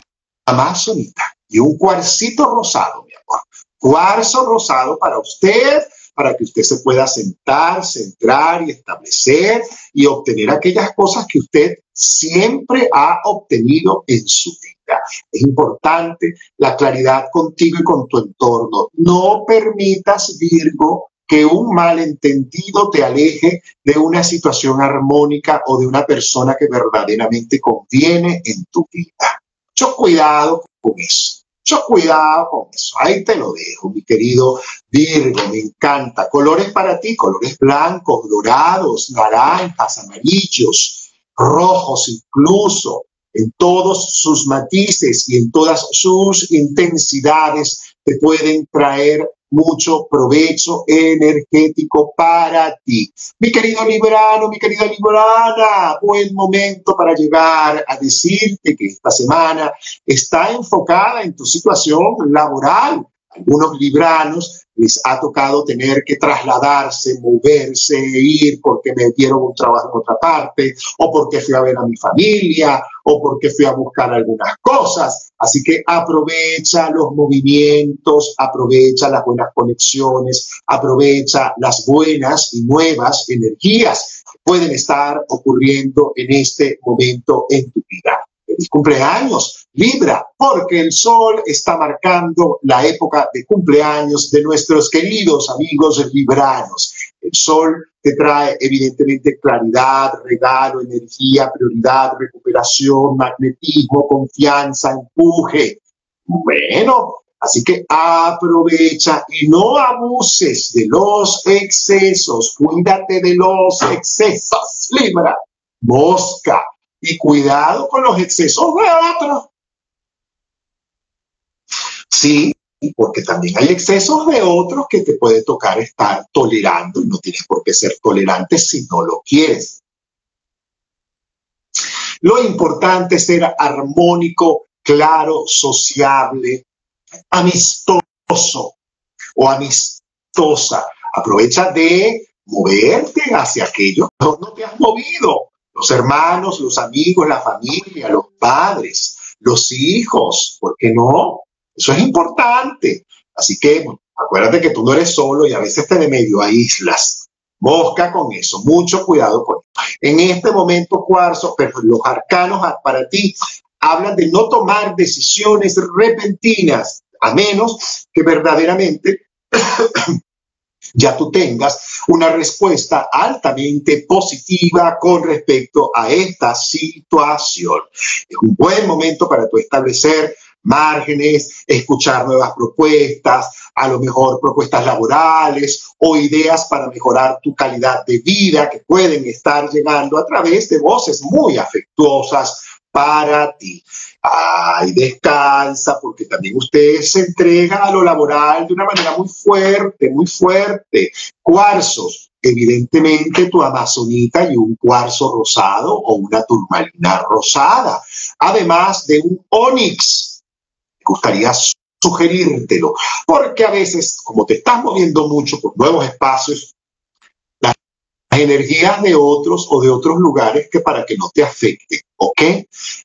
Speaker 2: amazonita y un cuarcito rosado, mi amor. Cuarzo rosado para usted para que usted se pueda sentar, centrar y establecer y obtener aquellas cosas que usted siempre ha obtenido en su vida. Es importante la claridad contigo y con tu entorno. No permitas, Virgo, que un malentendido te aleje de una situación armónica o de una persona que verdaderamente conviene en tu vida. Mucho cuidado con eso. Mucho cuidado con eso. Ahí te lo dejo, mi querido Virgo. Me encanta. Colores para ti, colores blancos, dorados, naranjas, amarillos, rojos incluso, en todos sus matices y en todas sus intensidades te pueden traer mucho provecho energético para ti. Mi querido Librano, mi querida Librana, buen momento para llegar a decirte que esta semana está enfocada en tu situación laboral. Algunos libranos les ha tocado tener que trasladarse, moverse, ir porque me dieron un trabajo en otra parte, o porque fui a ver a mi familia, o porque fui a buscar algunas cosas. Así que aprovecha los movimientos, aprovecha las buenas conexiones, aprovecha las buenas y nuevas energías que pueden estar ocurriendo en este momento en tu vida feliz cumpleaños, Libra, porque el sol está marcando la época de cumpleaños de nuestros queridos amigos libranos. El sol te trae evidentemente claridad, regalo, energía, prioridad, recuperación, magnetismo, confianza, empuje. Bueno, así que aprovecha y no abuses de los excesos. Cuídate de los excesos, Libra. Mosca, y cuidado con los excesos de otros. Sí, porque también hay excesos de otros que te puede tocar estar tolerando y no tienes por qué ser tolerante si no lo quieres. Lo importante es ser armónico, claro, sociable, amistoso o amistosa. Aprovecha de moverte hacia aquello no, no te has movido los hermanos, los amigos, la familia, los padres, los hijos, ¿por qué no? Eso es importante. Así que acuérdate que tú no eres solo y a veces te de medio aíslas. Mosca con eso, mucho cuidado con eso. En este momento, cuarzo, pero los arcanos para ti hablan de no tomar decisiones repentinas, a menos que verdaderamente ya tú tengas una respuesta altamente positiva con respecto a esta situación. Es un buen momento para tú establecer márgenes, escuchar nuevas propuestas, a lo mejor propuestas laborales o ideas para mejorar tu calidad de vida que pueden estar llegando a través de voces muy afectuosas para ti. Ay, descansa, porque también usted se entrega a lo laboral de una manera muy fuerte, muy fuerte. Cuarzos, evidentemente tu amazonita y un cuarzo rosado o una turmalina rosada, además de un onix. Me gustaría sugerírtelo, porque a veces, como te estás moviendo mucho por nuevos espacios, las energías de otros o de otros lugares que para que no te afecten, ¿ok?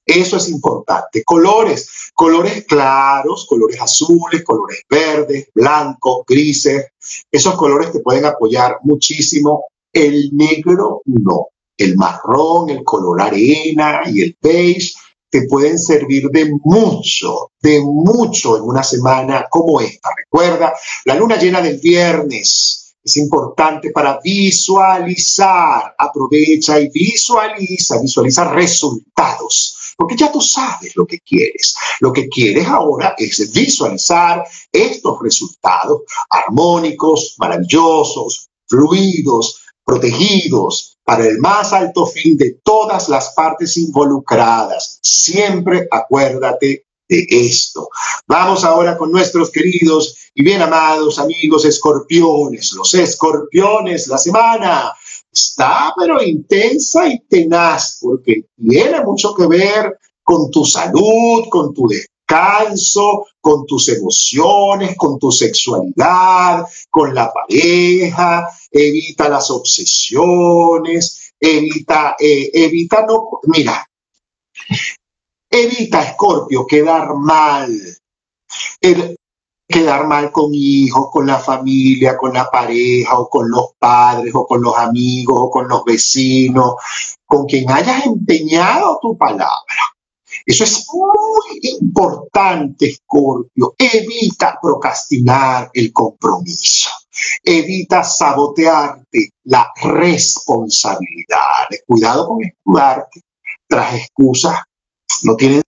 Speaker 2: Eso es importante. Colores, colores claros, colores azules, colores verdes, blancos, grises, esos colores te pueden apoyar muchísimo. El negro no, el marrón, el color arena y el beige te pueden servir de mucho, de mucho en una semana como esta. Recuerda, la luna llena del viernes es importante para visualizar. Aprovecha y visualiza, visualiza resultados, porque ya tú sabes lo que quieres. Lo que quieres ahora es visualizar estos resultados armónicos, maravillosos, fluidos, protegidos, para el más alto fin de todas las partes involucradas. Siempre acuérdate de esto. Vamos ahora con nuestros queridos y bien amados amigos escorpiones. Los escorpiones, la semana está pero intensa y tenaz porque tiene mucho que ver con tu salud, con tu descanso, con tus emociones, con tu sexualidad, con la pareja, evita las obsesiones, evita, eh, evita no, mira, evita, Escorpio, quedar mal, quedar mal con hijos, con la familia, con la pareja, o con los padres, o con los amigos, o con los vecinos, con quien hayas empeñado tu palabra. Eso es muy importante, Scorpio. Evita procrastinar el compromiso. Evita sabotearte la responsabilidad. Cuidado con escudarte tras excusas. No tienen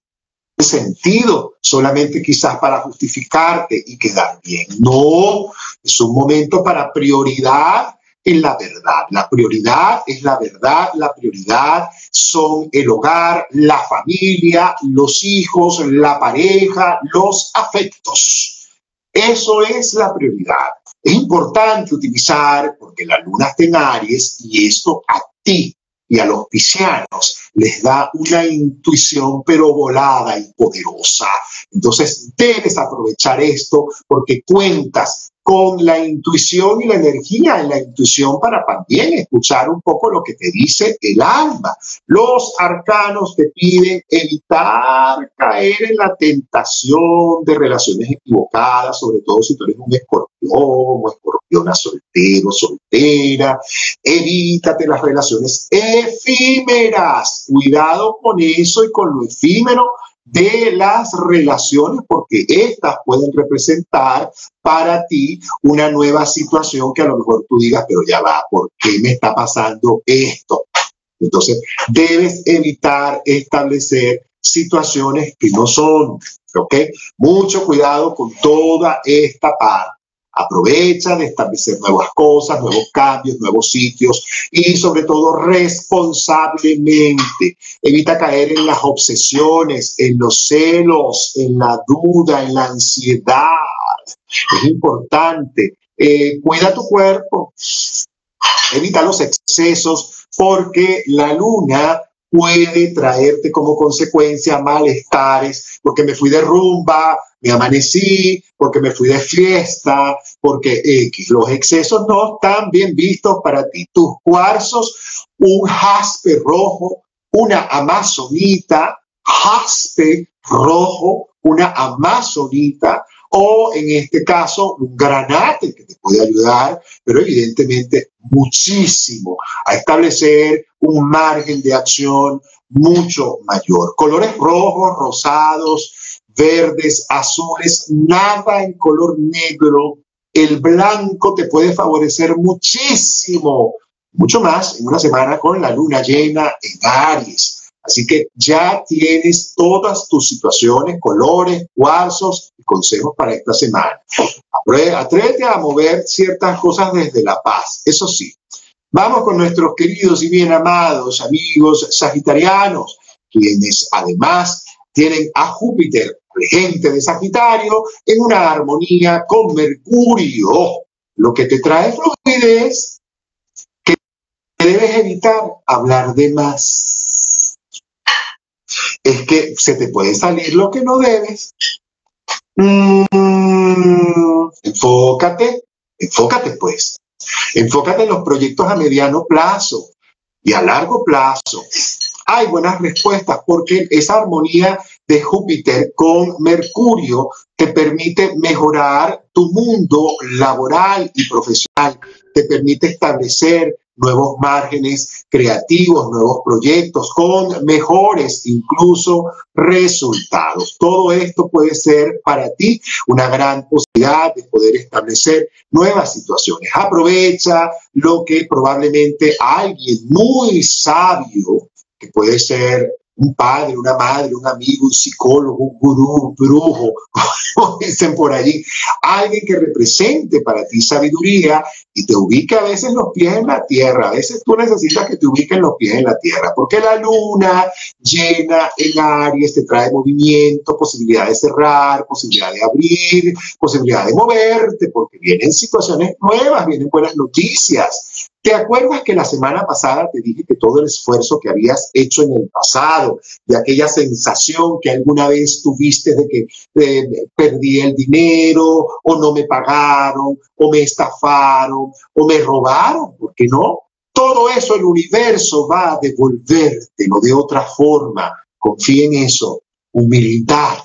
Speaker 2: sentido solamente quizás para justificarte y quedar bien. No, es un momento para prioridad en la verdad. La prioridad es la verdad, la prioridad son el hogar, la familia, los hijos, la pareja, los afectos. Eso es la prioridad. Es importante utilizar, porque la luna está en Aries y esto a ti y a los piscianos les da una intuición pero volada y poderosa. Entonces debes aprovechar esto porque cuentas con la intuición y la energía en la intuición para también escuchar un poco lo que te dice el alma. Los arcanos te piden evitar caer en la tentación de relaciones equivocadas, sobre todo si tú eres un escorpión o escorpiona soltero, soltera. Evítate las relaciones efímeras. Cuidado con eso y con lo efímero de las relaciones, porque estas pueden representar para ti una nueva situación que a lo mejor tú digas, pero ya va, ¿por qué me está pasando esto? Entonces, debes evitar establecer situaciones que no son, ¿ok? Mucho cuidado con toda esta parte. Aprovecha de establecer nuevas cosas, nuevos cambios, nuevos sitios y sobre todo responsablemente. Evita caer en las obsesiones, en los celos, en la duda, en la ansiedad. Es importante. Eh, cuida tu cuerpo. Evita los excesos porque la luna puede traerte como consecuencia malestares, porque me fui de rumba, me amanecí, porque me fui de fiesta, porque X. Los excesos no están bien vistos para ti. Tus cuarzos, un jaspe rojo, una amazonita, jaspe rojo, una amazonita, o en este caso un granate que te puede ayudar, pero evidentemente muchísimo a establecer un margen de acción mucho mayor. Colores rojos, rosados, verdes, azules, nada en color negro. El blanco te puede favorecer muchísimo, mucho más en una semana con la luna llena en Aries. Así que ya tienes todas tus situaciones, colores, cuarzos y consejos para esta semana. Atrévete a mover ciertas cosas desde la paz, eso sí. Vamos con nuestros queridos y bien amados amigos sagitarianos. quienes además tienen a Júpiter, regente de Sagitario, en una armonía con Mercurio, lo que te trae fluidez, que debes evitar hablar de más. Es que se te puede salir lo que no debes. Mm, enfócate, enfócate pues. Enfócate en los proyectos a mediano plazo y a largo plazo hay buenas respuestas porque esa armonía de Júpiter con Mercurio te permite mejorar tu mundo laboral y profesional, te permite establecer nuevos márgenes creativos, nuevos proyectos con mejores incluso resultados. Todo esto puede ser para ti una gran posibilidad de poder establecer nuevas situaciones. Aprovecha lo que probablemente alguien muy sabio que puede ser un padre, una madre, un amigo, un psicólogo, un gurú, un brujo, como dicen por allí, alguien que represente para ti sabiduría y te ubique a veces los pies en la tierra. A veces tú necesitas que te ubiquen los pies en la tierra, porque la luna llena en Aries te trae movimiento, posibilidad de cerrar, posibilidad de abrir, posibilidad de moverte, porque vienen situaciones nuevas, vienen buenas noticias. ¿Te acuerdas que la semana pasada te dije que todo el esfuerzo que habías hecho en el pasado, de aquella sensación que alguna vez tuviste de que eh, perdí el dinero o no me pagaron o me estafaron o me robaron, ¿por qué no? Todo eso el universo va a devolvértelo de otra forma. Confía en eso. Humildad,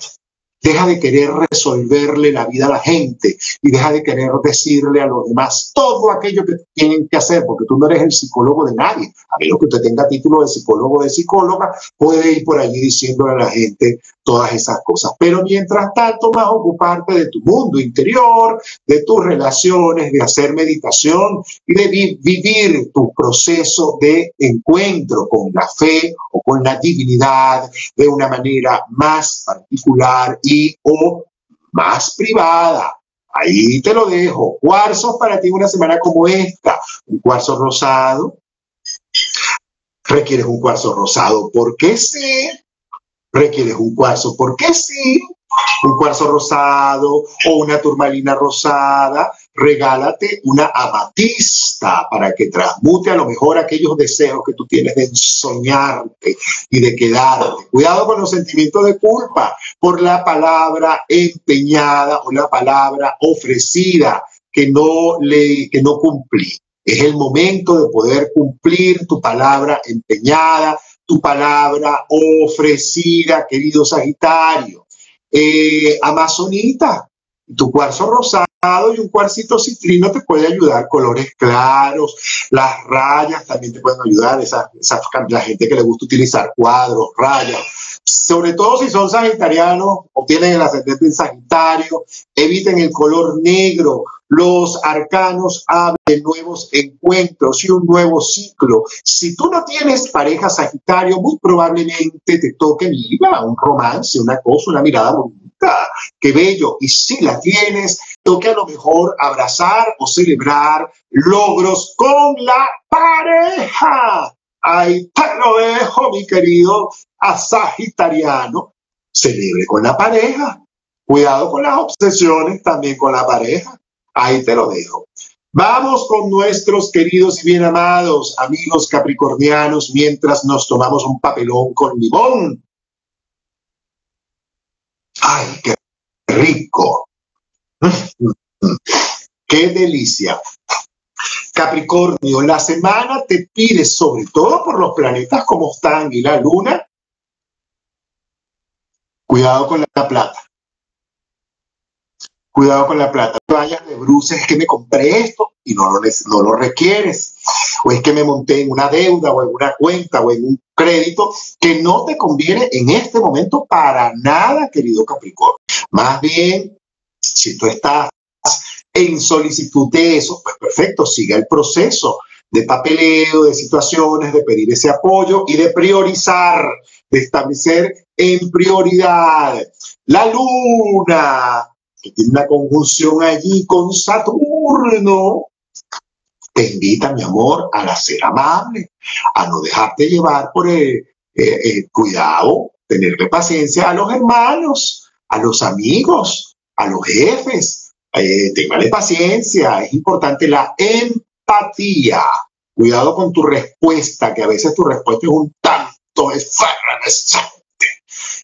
Speaker 2: Deja de querer resolverle la vida a la gente y deja de querer decirle a los demás todo aquello que tienen que hacer, porque tú no eres el psicólogo de nadie. A menos que usted tenga título de psicólogo o de psicóloga, puede ir por allí diciéndole a la gente todas esas cosas. Pero mientras tanto, vas a ocuparte de tu mundo interior, de tus relaciones, de hacer meditación y de vivir tu proceso de encuentro con la fe o con la divinidad de una manera más particular y o más privada. Ahí te lo dejo. Cuarzos para ti una semana como esta. Un cuarzo rosado. Requieres un cuarzo rosado porque sí. Requieres un cuarzo porque sí. Un cuarzo rosado o una turmalina rosada regálate una amatista para que transmute a lo mejor aquellos deseos que tú tienes de soñarte y de quedarte. Cuidado con los sentimientos de culpa por la palabra empeñada o la palabra ofrecida que no le que no cumplí. Es el momento de poder cumplir tu palabra empeñada, tu palabra ofrecida, querido Sagitario. Eh, Amazonita, tu cuarzo rosado y un cuarcito citrino te puede ayudar, colores claros, las rayas también te pueden ayudar, esa, la gente que le gusta utilizar cuadros, rayas, sobre todo si son sagitarianos o tienen el ascendente en Sagitario, eviten el color negro. Los arcanos hablan de nuevos encuentros y un nuevo ciclo. Si tú no tienes pareja Sagitario, muy probablemente te toque, mira, un romance, una cosa, una mirada bonita, qué bello. Y si la tienes, toque a lo mejor abrazar o celebrar logros con la pareja. Ahí te lo dejo, mi querido a Sagitariano. Celebre con la pareja. Cuidado con las obsesiones también con la pareja. Ahí te lo dejo. Vamos con nuestros queridos y bien amados amigos capricornianos mientras nos tomamos un papelón con limón. ¡Ay, qué rico! ¡Qué delicia! Capricornio, la semana te pide, sobre todo por los planetas como están y la luna, cuidado con la plata. Cuidado con la plata. Vayas de bruces, es que me compré esto y no lo, no lo requieres. O es que me monté en una deuda o en una cuenta o en un crédito que no te conviene en este momento para nada, querido Capricornio. Más bien, si tú estás en solicitud de eso, pues perfecto, siga el proceso de papeleo, de situaciones, de pedir ese apoyo y de priorizar, de establecer en prioridad. La luna, que tiene una conjunción allí con Saturno, te invita, mi amor, a ser amable, a no dejarte llevar por el, eh, eh, cuidado, tenerle paciencia a los hermanos, a los amigos, a los jefes. Eh, téngale paciencia, es importante la empatía. Cuidado con tu respuesta, que a veces tu respuesta es un tanto efervescente.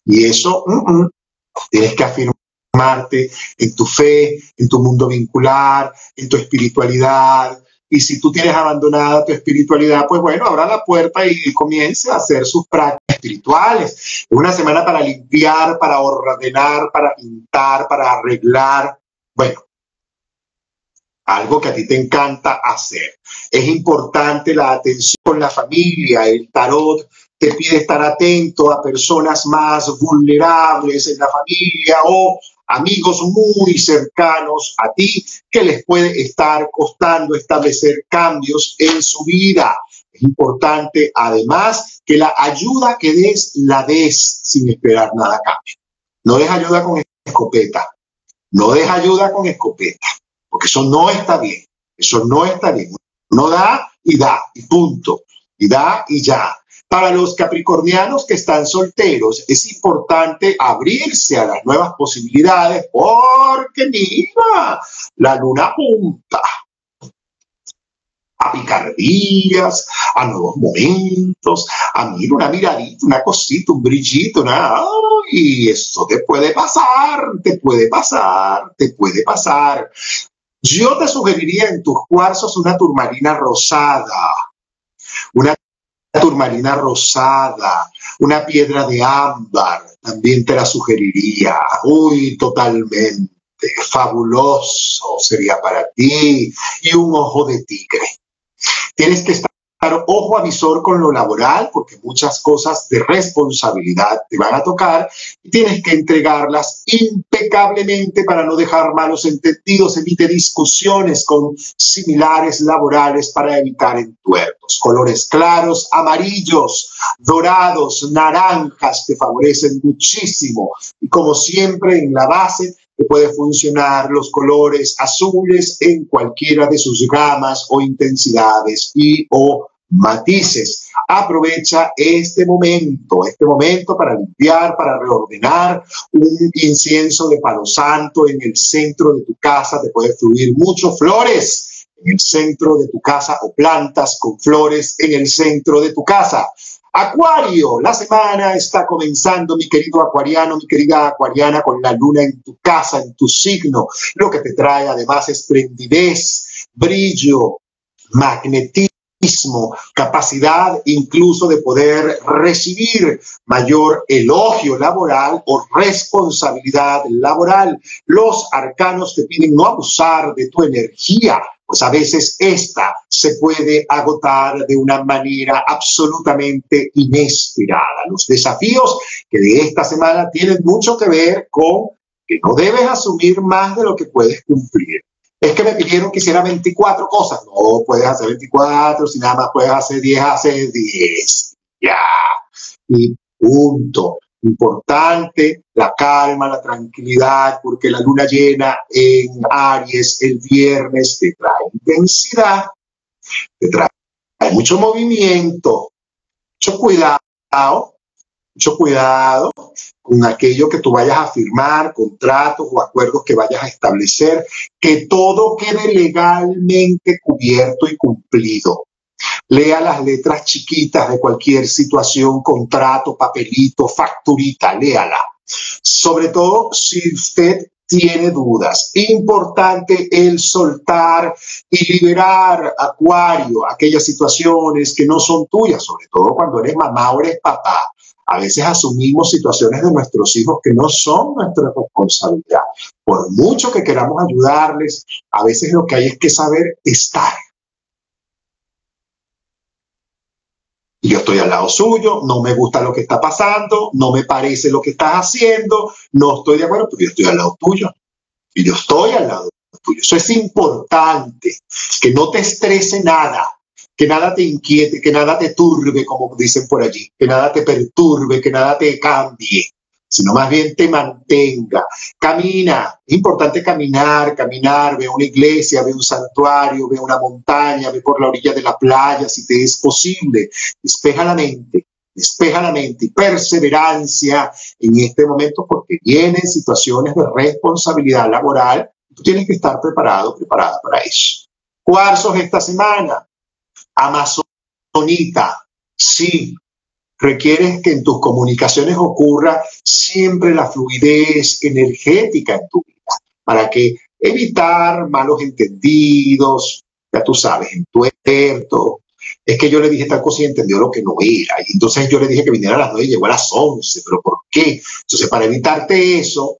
Speaker 2: Y eso mm, mm, tienes que afirmarte en tu fe, en tu mundo vincular, en tu espiritualidad, y si tú tienes abandonada tu espiritualidad, pues bueno, abra la puerta y comience a hacer sus prácticas espirituales. Una semana para limpiar, para ordenar, para pintar, para arreglar. Bueno, algo que a ti te encanta hacer. Es importante la atención con la familia, el tarot te pide estar atento a personas más vulnerables en la familia o amigos muy cercanos a ti que les puede estar costando establecer cambios en su vida. Es importante además que la ayuda que des la des sin esperar nada a cambio. No des ayuda con escopeta. No des ayuda con escopeta, porque eso no está bien. Eso no está bien. No da y da y punto. Y da y ya. Para los capricornianos que están solteros, es importante abrirse a las nuevas posibilidades porque mira, la luna punta a picardías, a nuevos momentos, a mira una miradita, una cosita, un brillito, una, y eso te puede pasar, te puede pasar, te puede pasar. Yo te sugeriría en tus cuarzos una turmalina rosada, una turmalina rosada, una piedra de ámbar, también te la sugeriría. Uy, totalmente. Fabuloso sería para ti. Y un ojo de tigre. Tienes que estar ojo avisor con lo laboral, porque muchas cosas de responsabilidad te van a tocar y tienes que entregarlas impecablemente para no dejar malos entendidos. Evite discusiones con similares laborales para evitar entuertos. Colores claros, amarillos, dorados, naranjas te favorecen muchísimo. Y como siempre, en la base te puede funcionar los colores azules en cualquiera de sus gamas o intensidades y o matices. Aprovecha este momento, este momento para limpiar, para reordenar un incienso de palo santo en el centro de tu casa. Te puede fluir mucho flores en el centro de tu casa o plantas con flores en el centro de tu casa. Acuario, la semana está comenzando, mi querido acuariano, mi querida acuariana, con la luna en tu casa, en tu signo. Lo que te trae además es prendidez, brillo, magnetismo capacidad incluso de poder recibir mayor elogio laboral o responsabilidad laboral. Los arcanos te piden no abusar de tu energía, pues a veces esta se puede agotar de una manera absolutamente inesperada. Los desafíos que de esta semana tienen mucho que ver con que no debes asumir más de lo que puedes cumplir es que me pidieron que hiciera 24 cosas. No puedes hacer 24, si nada más puedes hacer 10, hace 10. Ya. Y punto. Importante la calma, la tranquilidad, porque la luna llena en Aries el viernes te trae intensidad, te trae mucho movimiento, mucho cuidado, mucho cuidado con aquello que tú vayas a firmar, contratos o acuerdos que vayas a establecer, que todo quede legalmente cubierto y cumplido. Lea las letras chiquitas de cualquier situación, contrato, papelito, facturita, léala. Sobre todo si usted tiene dudas. Importante el soltar y liberar, Acuario, aquellas situaciones que no son tuyas, sobre todo cuando eres mamá o eres papá. A veces asumimos situaciones de nuestros hijos que no son nuestra responsabilidad. Por mucho que queramos ayudarles, a veces lo que hay es que saber estar. yo estoy al lado suyo, no me gusta lo que está pasando, no me parece lo que estás haciendo, no estoy de acuerdo, pero yo estoy al lado tuyo. Y yo estoy al lado tuyo. Eso es importante, que no te estrese nada que nada te inquiete, que nada te turbe, como dicen por allí, que nada te perturbe, que nada te cambie, sino más bien te mantenga. Camina, es importante caminar, caminar, ve una iglesia, ve un santuario, ve una montaña, ve por la orilla de la playa, si te es posible, despeja la mente, despeja la mente y perseverancia en este momento porque vienen situaciones de responsabilidad laboral. Tú tienes que estar preparado, preparada para eso. Cuarzos esta semana. Amazonita. Sí, requieres que en tus comunicaciones ocurra siempre la fluidez energética en tu vida para que evitar malos entendidos, ya tú sabes, en tu experto. Es que yo le dije tal cosa y entendió lo que no era. Y entonces yo le dije que viniera a las nueve y llegó a las once. ¿Pero por qué? Entonces, para evitarte eso,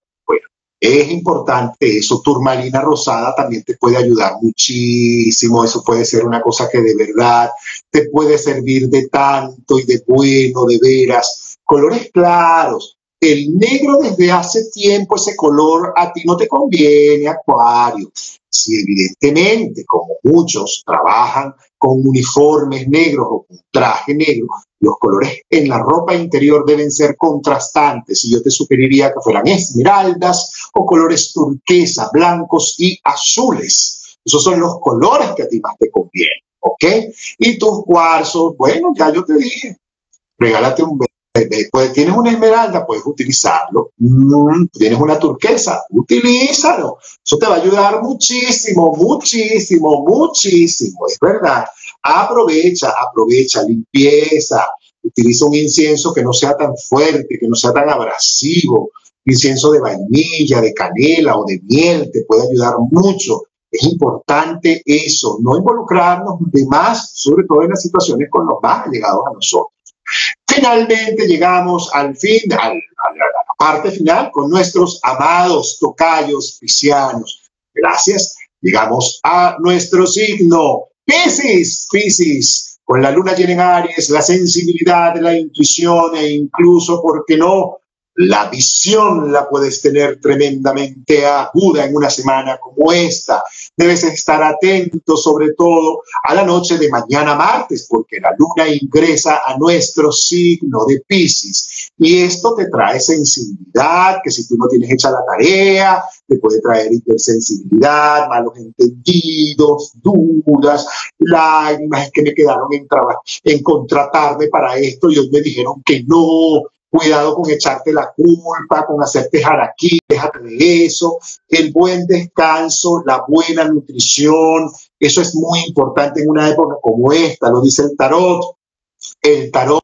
Speaker 2: es importante eso. Turmalina rosada también te puede ayudar muchísimo. Eso puede ser una cosa que de verdad te puede servir de tanto y de bueno, de veras. Colores claros, el negro desde hace tiempo, ese color a ti no te conviene, Acuario. Si evidentemente, como muchos trabajan con uniformes negros o con traje negro, los colores en la ropa interior deben ser contrastantes y yo te sugeriría que fueran esmeraldas o colores turquesa, blancos y azules. Esos son los colores que a ti más te convienen, ¿ok? Y tus cuarzos, bueno, ya yo te dije, regálate un pues tienes una esmeralda, puedes utilizarlo. Mm, tienes una turquesa, utilízalo. Eso te va a ayudar muchísimo, muchísimo, muchísimo. Es verdad. Aprovecha, aprovecha, limpieza. Utiliza un incienso que no sea tan fuerte, que no sea tan abrasivo. Incienso de vainilla, de canela o de miel te puede ayudar mucho. Es importante eso, no involucrarnos de más, sobre todo en las situaciones con los más allegados a nosotros. Finalmente llegamos al fin, a la parte final con nuestros amados tocayos piscianos. Gracias. Llegamos a nuestro signo, Piscis, Piscis, con la luna llena en Aries, la sensibilidad, la intuición e incluso, ¿por qué no?, la visión la puedes tener tremendamente aguda en una semana como esta. Debes estar atento sobre todo a la noche de mañana martes, porque la luna ingresa a nuestro signo de Pisces. Y esto te trae sensibilidad, que si tú no tienes hecha la tarea, te puede traer hipersensibilidad, malos entendidos, dudas, lágrimas, que me quedaron en, en contratarme para esto y hoy me dijeron que no, Cuidado con echarte la culpa, con hacerte aquí, déjate de eso. El buen descanso, la buena nutrición, eso es muy importante en una época como esta, lo dice el tarot. El tarot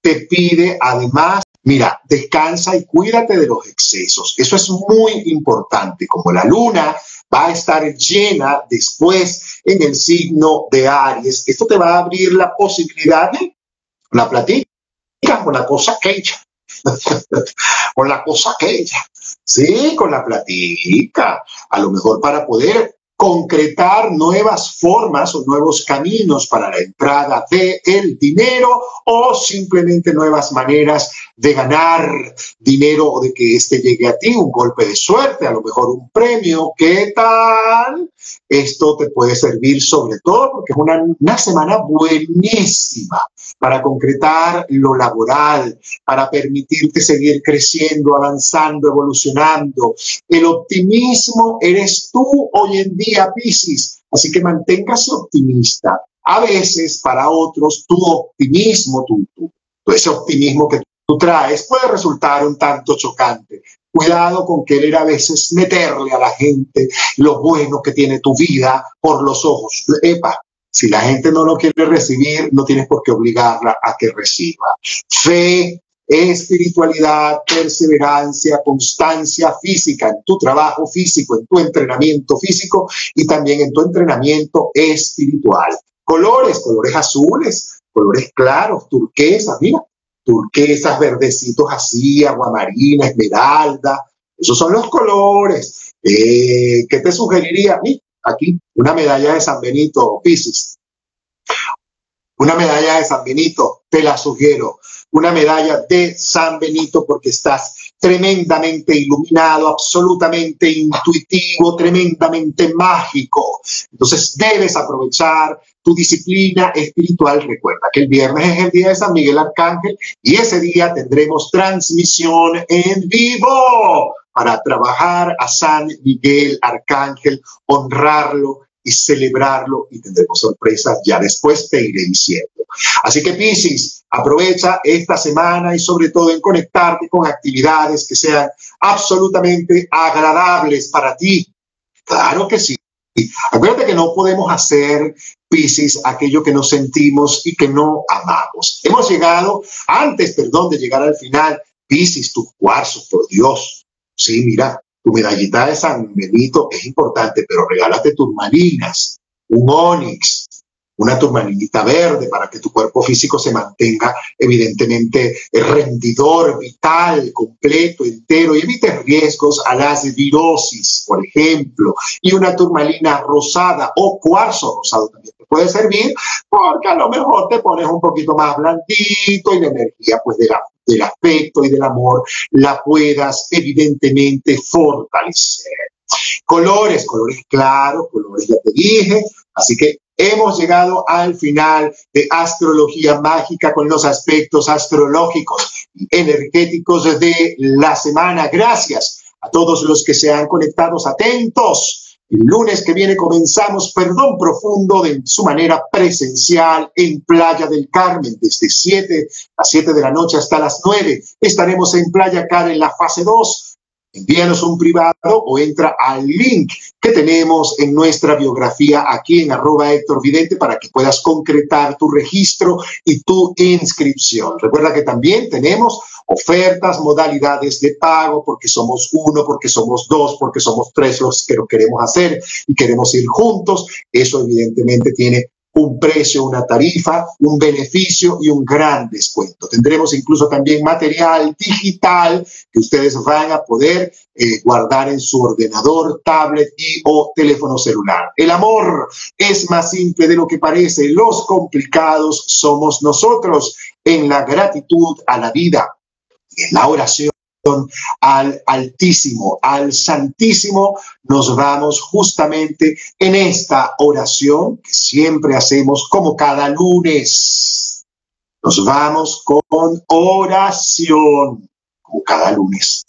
Speaker 2: te pide además, mira, descansa y cuídate de los excesos. Eso es muy importante. Como la luna va a estar llena después en el signo de Aries, esto te va a abrir la posibilidad de la platita con la cosa aquella. con la cosa aquella. Sí, con la platica. A lo mejor para poder concretar nuevas formas o nuevos caminos para la entrada de el dinero o simplemente nuevas maneras de ganar dinero o de que este llegue a ti, un golpe de suerte, a lo mejor un premio. ¿Qué tal? Esto te puede servir sobre todo porque es una, una semana buenísima para concretar lo laboral, para permitirte seguir creciendo, avanzando, evolucionando. El optimismo eres tú hoy en día, Piscis, así que manténgase optimista. A veces para otros tu optimismo, tu, ese optimismo que tú traes puede resultar un tanto chocante. Cuidado con querer a veces meterle a la gente lo bueno que tiene tu vida por los ojos. Epa, si la gente no lo quiere recibir, no tienes por qué obligarla a que reciba. Fe, espiritualidad, perseverancia, constancia física en tu trabajo físico, en tu entrenamiento físico y también en tu entrenamiento espiritual. Colores, colores azules, colores claros, turquesas, mira, turquesas, verdecitos así, aguamarina, esmeralda. Esos son los colores. Eh, ¿Qué te sugeriría? Mira, aquí una medalla de San Benito, Pisces. Una medalla de San Benito, te la sugiero. Una medalla de San Benito porque estás tremendamente iluminado, absolutamente intuitivo, tremendamente mágico. Entonces debes aprovechar tu disciplina espiritual. Recuerda que el viernes es el día de San Miguel Arcángel y ese día tendremos transmisión en vivo para trabajar a San Miguel Arcángel, honrarlo y celebrarlo y tendremos sorpresas. Ya después te iré diciendo. Así que Piscis, aprovecha esta semana y sobre todo en conectarte con actividades que sean absolutamente agradables para ti. Claro que sí. Acuérdate que no podemos hacer Piscis aquello que nos sentimos y que no amamos. Hemos llegado, antes, perdón, de llegar al final, Piscis, tus cuarzos, por Dios. Sí, mira, tu medallita de San Benito es importante, pero regálate turmalinas, un onix, una turmalinita verde para que tu cuerpo físico se mantenga evidentemente rendidor, vital, completo, entero y evite riesgos a las virosis, por ejemplo. Y una turmalina rosada o cuarzo rosado también puede servir porque a lo mejor te pones un poquito más blandito y la energía pues del afecto y del amor la puedas evidentemente fortalecer. Colores, colores claros, colores ya te dije, así que hemos llegado al final de astrología mágica con los aspectos astrológicos y energéticos de la semana. Gracias a todos los que se han conectado atentos el lunes que viene comenzamos Perdón Profundo de su manera presencial en Playa del Carmen, desde 7 a 7 de la noche hasta las 9. Estaremos en Playa Car en la fase 2 envíanos un privado o entra al link que tenemos en nuestra biografía aquí en arroba Héctor Vidente para que puedas concretar tu registro y tu inscripción. Recuerda que también tenemos ofertas, modalidades de pago, porque somos uno, porque somos dos, porque somos tres los que lo queremos hacer y queremos ir juntos. Eso evidentemente tiene un precio, una tarifa, un beneficio y un gran descuento. Tendremos incluso también material digital que ustedes van a poder eh, guardar en su ordenador, tablet y o teléfono celular. El amor es más simple de lo que parece. Los complicados somos nosotros en la gratitud a la vida, en la oración al Altísimo, al Santísimo, nos vamos justamente en esta oración que siempre hacemos como cada lunes. Nos vamos con oración, como cada lunes.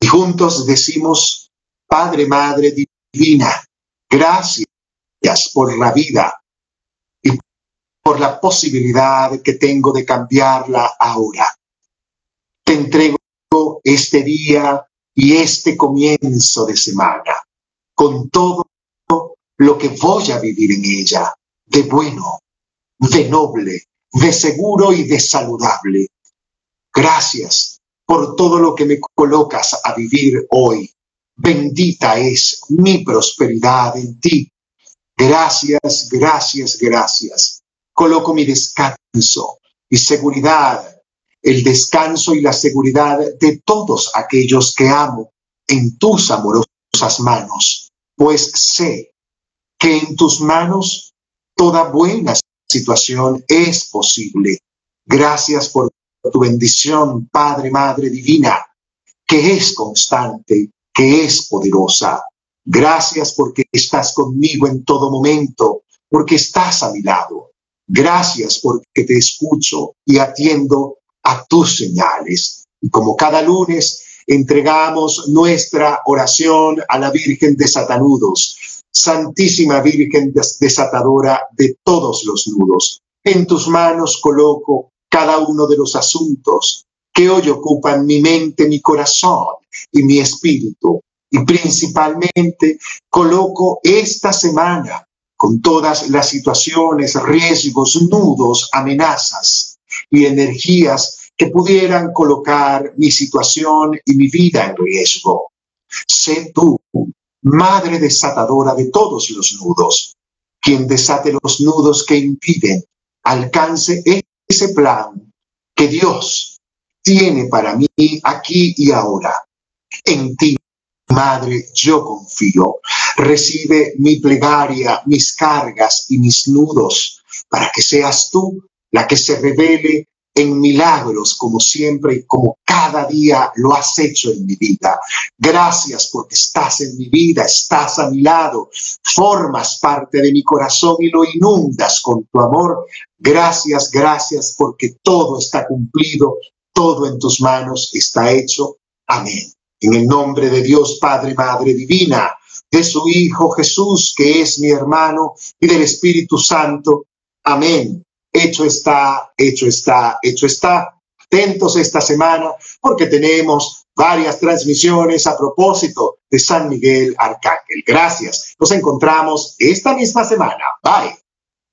Speaker 2: Y juntos decimos, Padre, Madre Divina, gracias por la vida por la posibilidad que tengo de cambiarla ahora. Te entrego este día y este comienzo de semana con todo lo que voy a vivir en ella, de bueno, de noble, de seguro y de saludable. Gracias por todo lo que me colocas a vivir hoy. Bendita es mi prosperidad en ti. Gracias, gracias, gracias coloco mi descanso y seguridad, el descanso y la seguridad de todos aquellos que amo en tus amorosas manos, pues sé que en tus manos toda buena situación es posible. Gracias por tu bendición, Padre, Madre Divina, que es constante, que es poderosa. Gracias porque estás conmigo en todo momento, porque estás a mi lado. Gracias porque te escucho y atiendo a tus señales. Y como cada lunes entregamos nuestra oración a la Virgen de Satanudos, Santísima Virgen desatadora de todos los nudos. En tus manos coloco cada uno de los asuntos que hoy ocupan mi mente, mi corazón y mi espíritu. Y principalmente coloco esta semana con todas las situaciones, riesgos, nudos, amenazas y energías que pudieran colocar mi situación y mi vida en riesgo. Sé tú, Madre desatadora de todos los nudos, quien desate los nudos que impiden alcance ese plan que Dios tiene para mí aquí y ahora. En ti Madre, yo confío. Recibe mi plegaria, mis cargas y mis nudos, para que seas tú la que se revele en milagros como siempre y como cada día lo has hecho en mi vida. Gracias porque estás en mi vida, estás a mi lado, formas parte de mi corazón y lo inundas con tu amor. Gracias, gracias porque todo está cumplido, todo en tus manos está hecho. Amén En el nombre de Dios Padre, Madre Divina, de su Hijo Jesús, que es mi hermano, y del Espíritu Santo. Amén. Hecho está, hecho está, hecho está. Atentos esta semana porque tenemos varias transmisiones a propósito de San Miguel Arcángel. Gracias. Nos encontramos esta misma semana. Bye.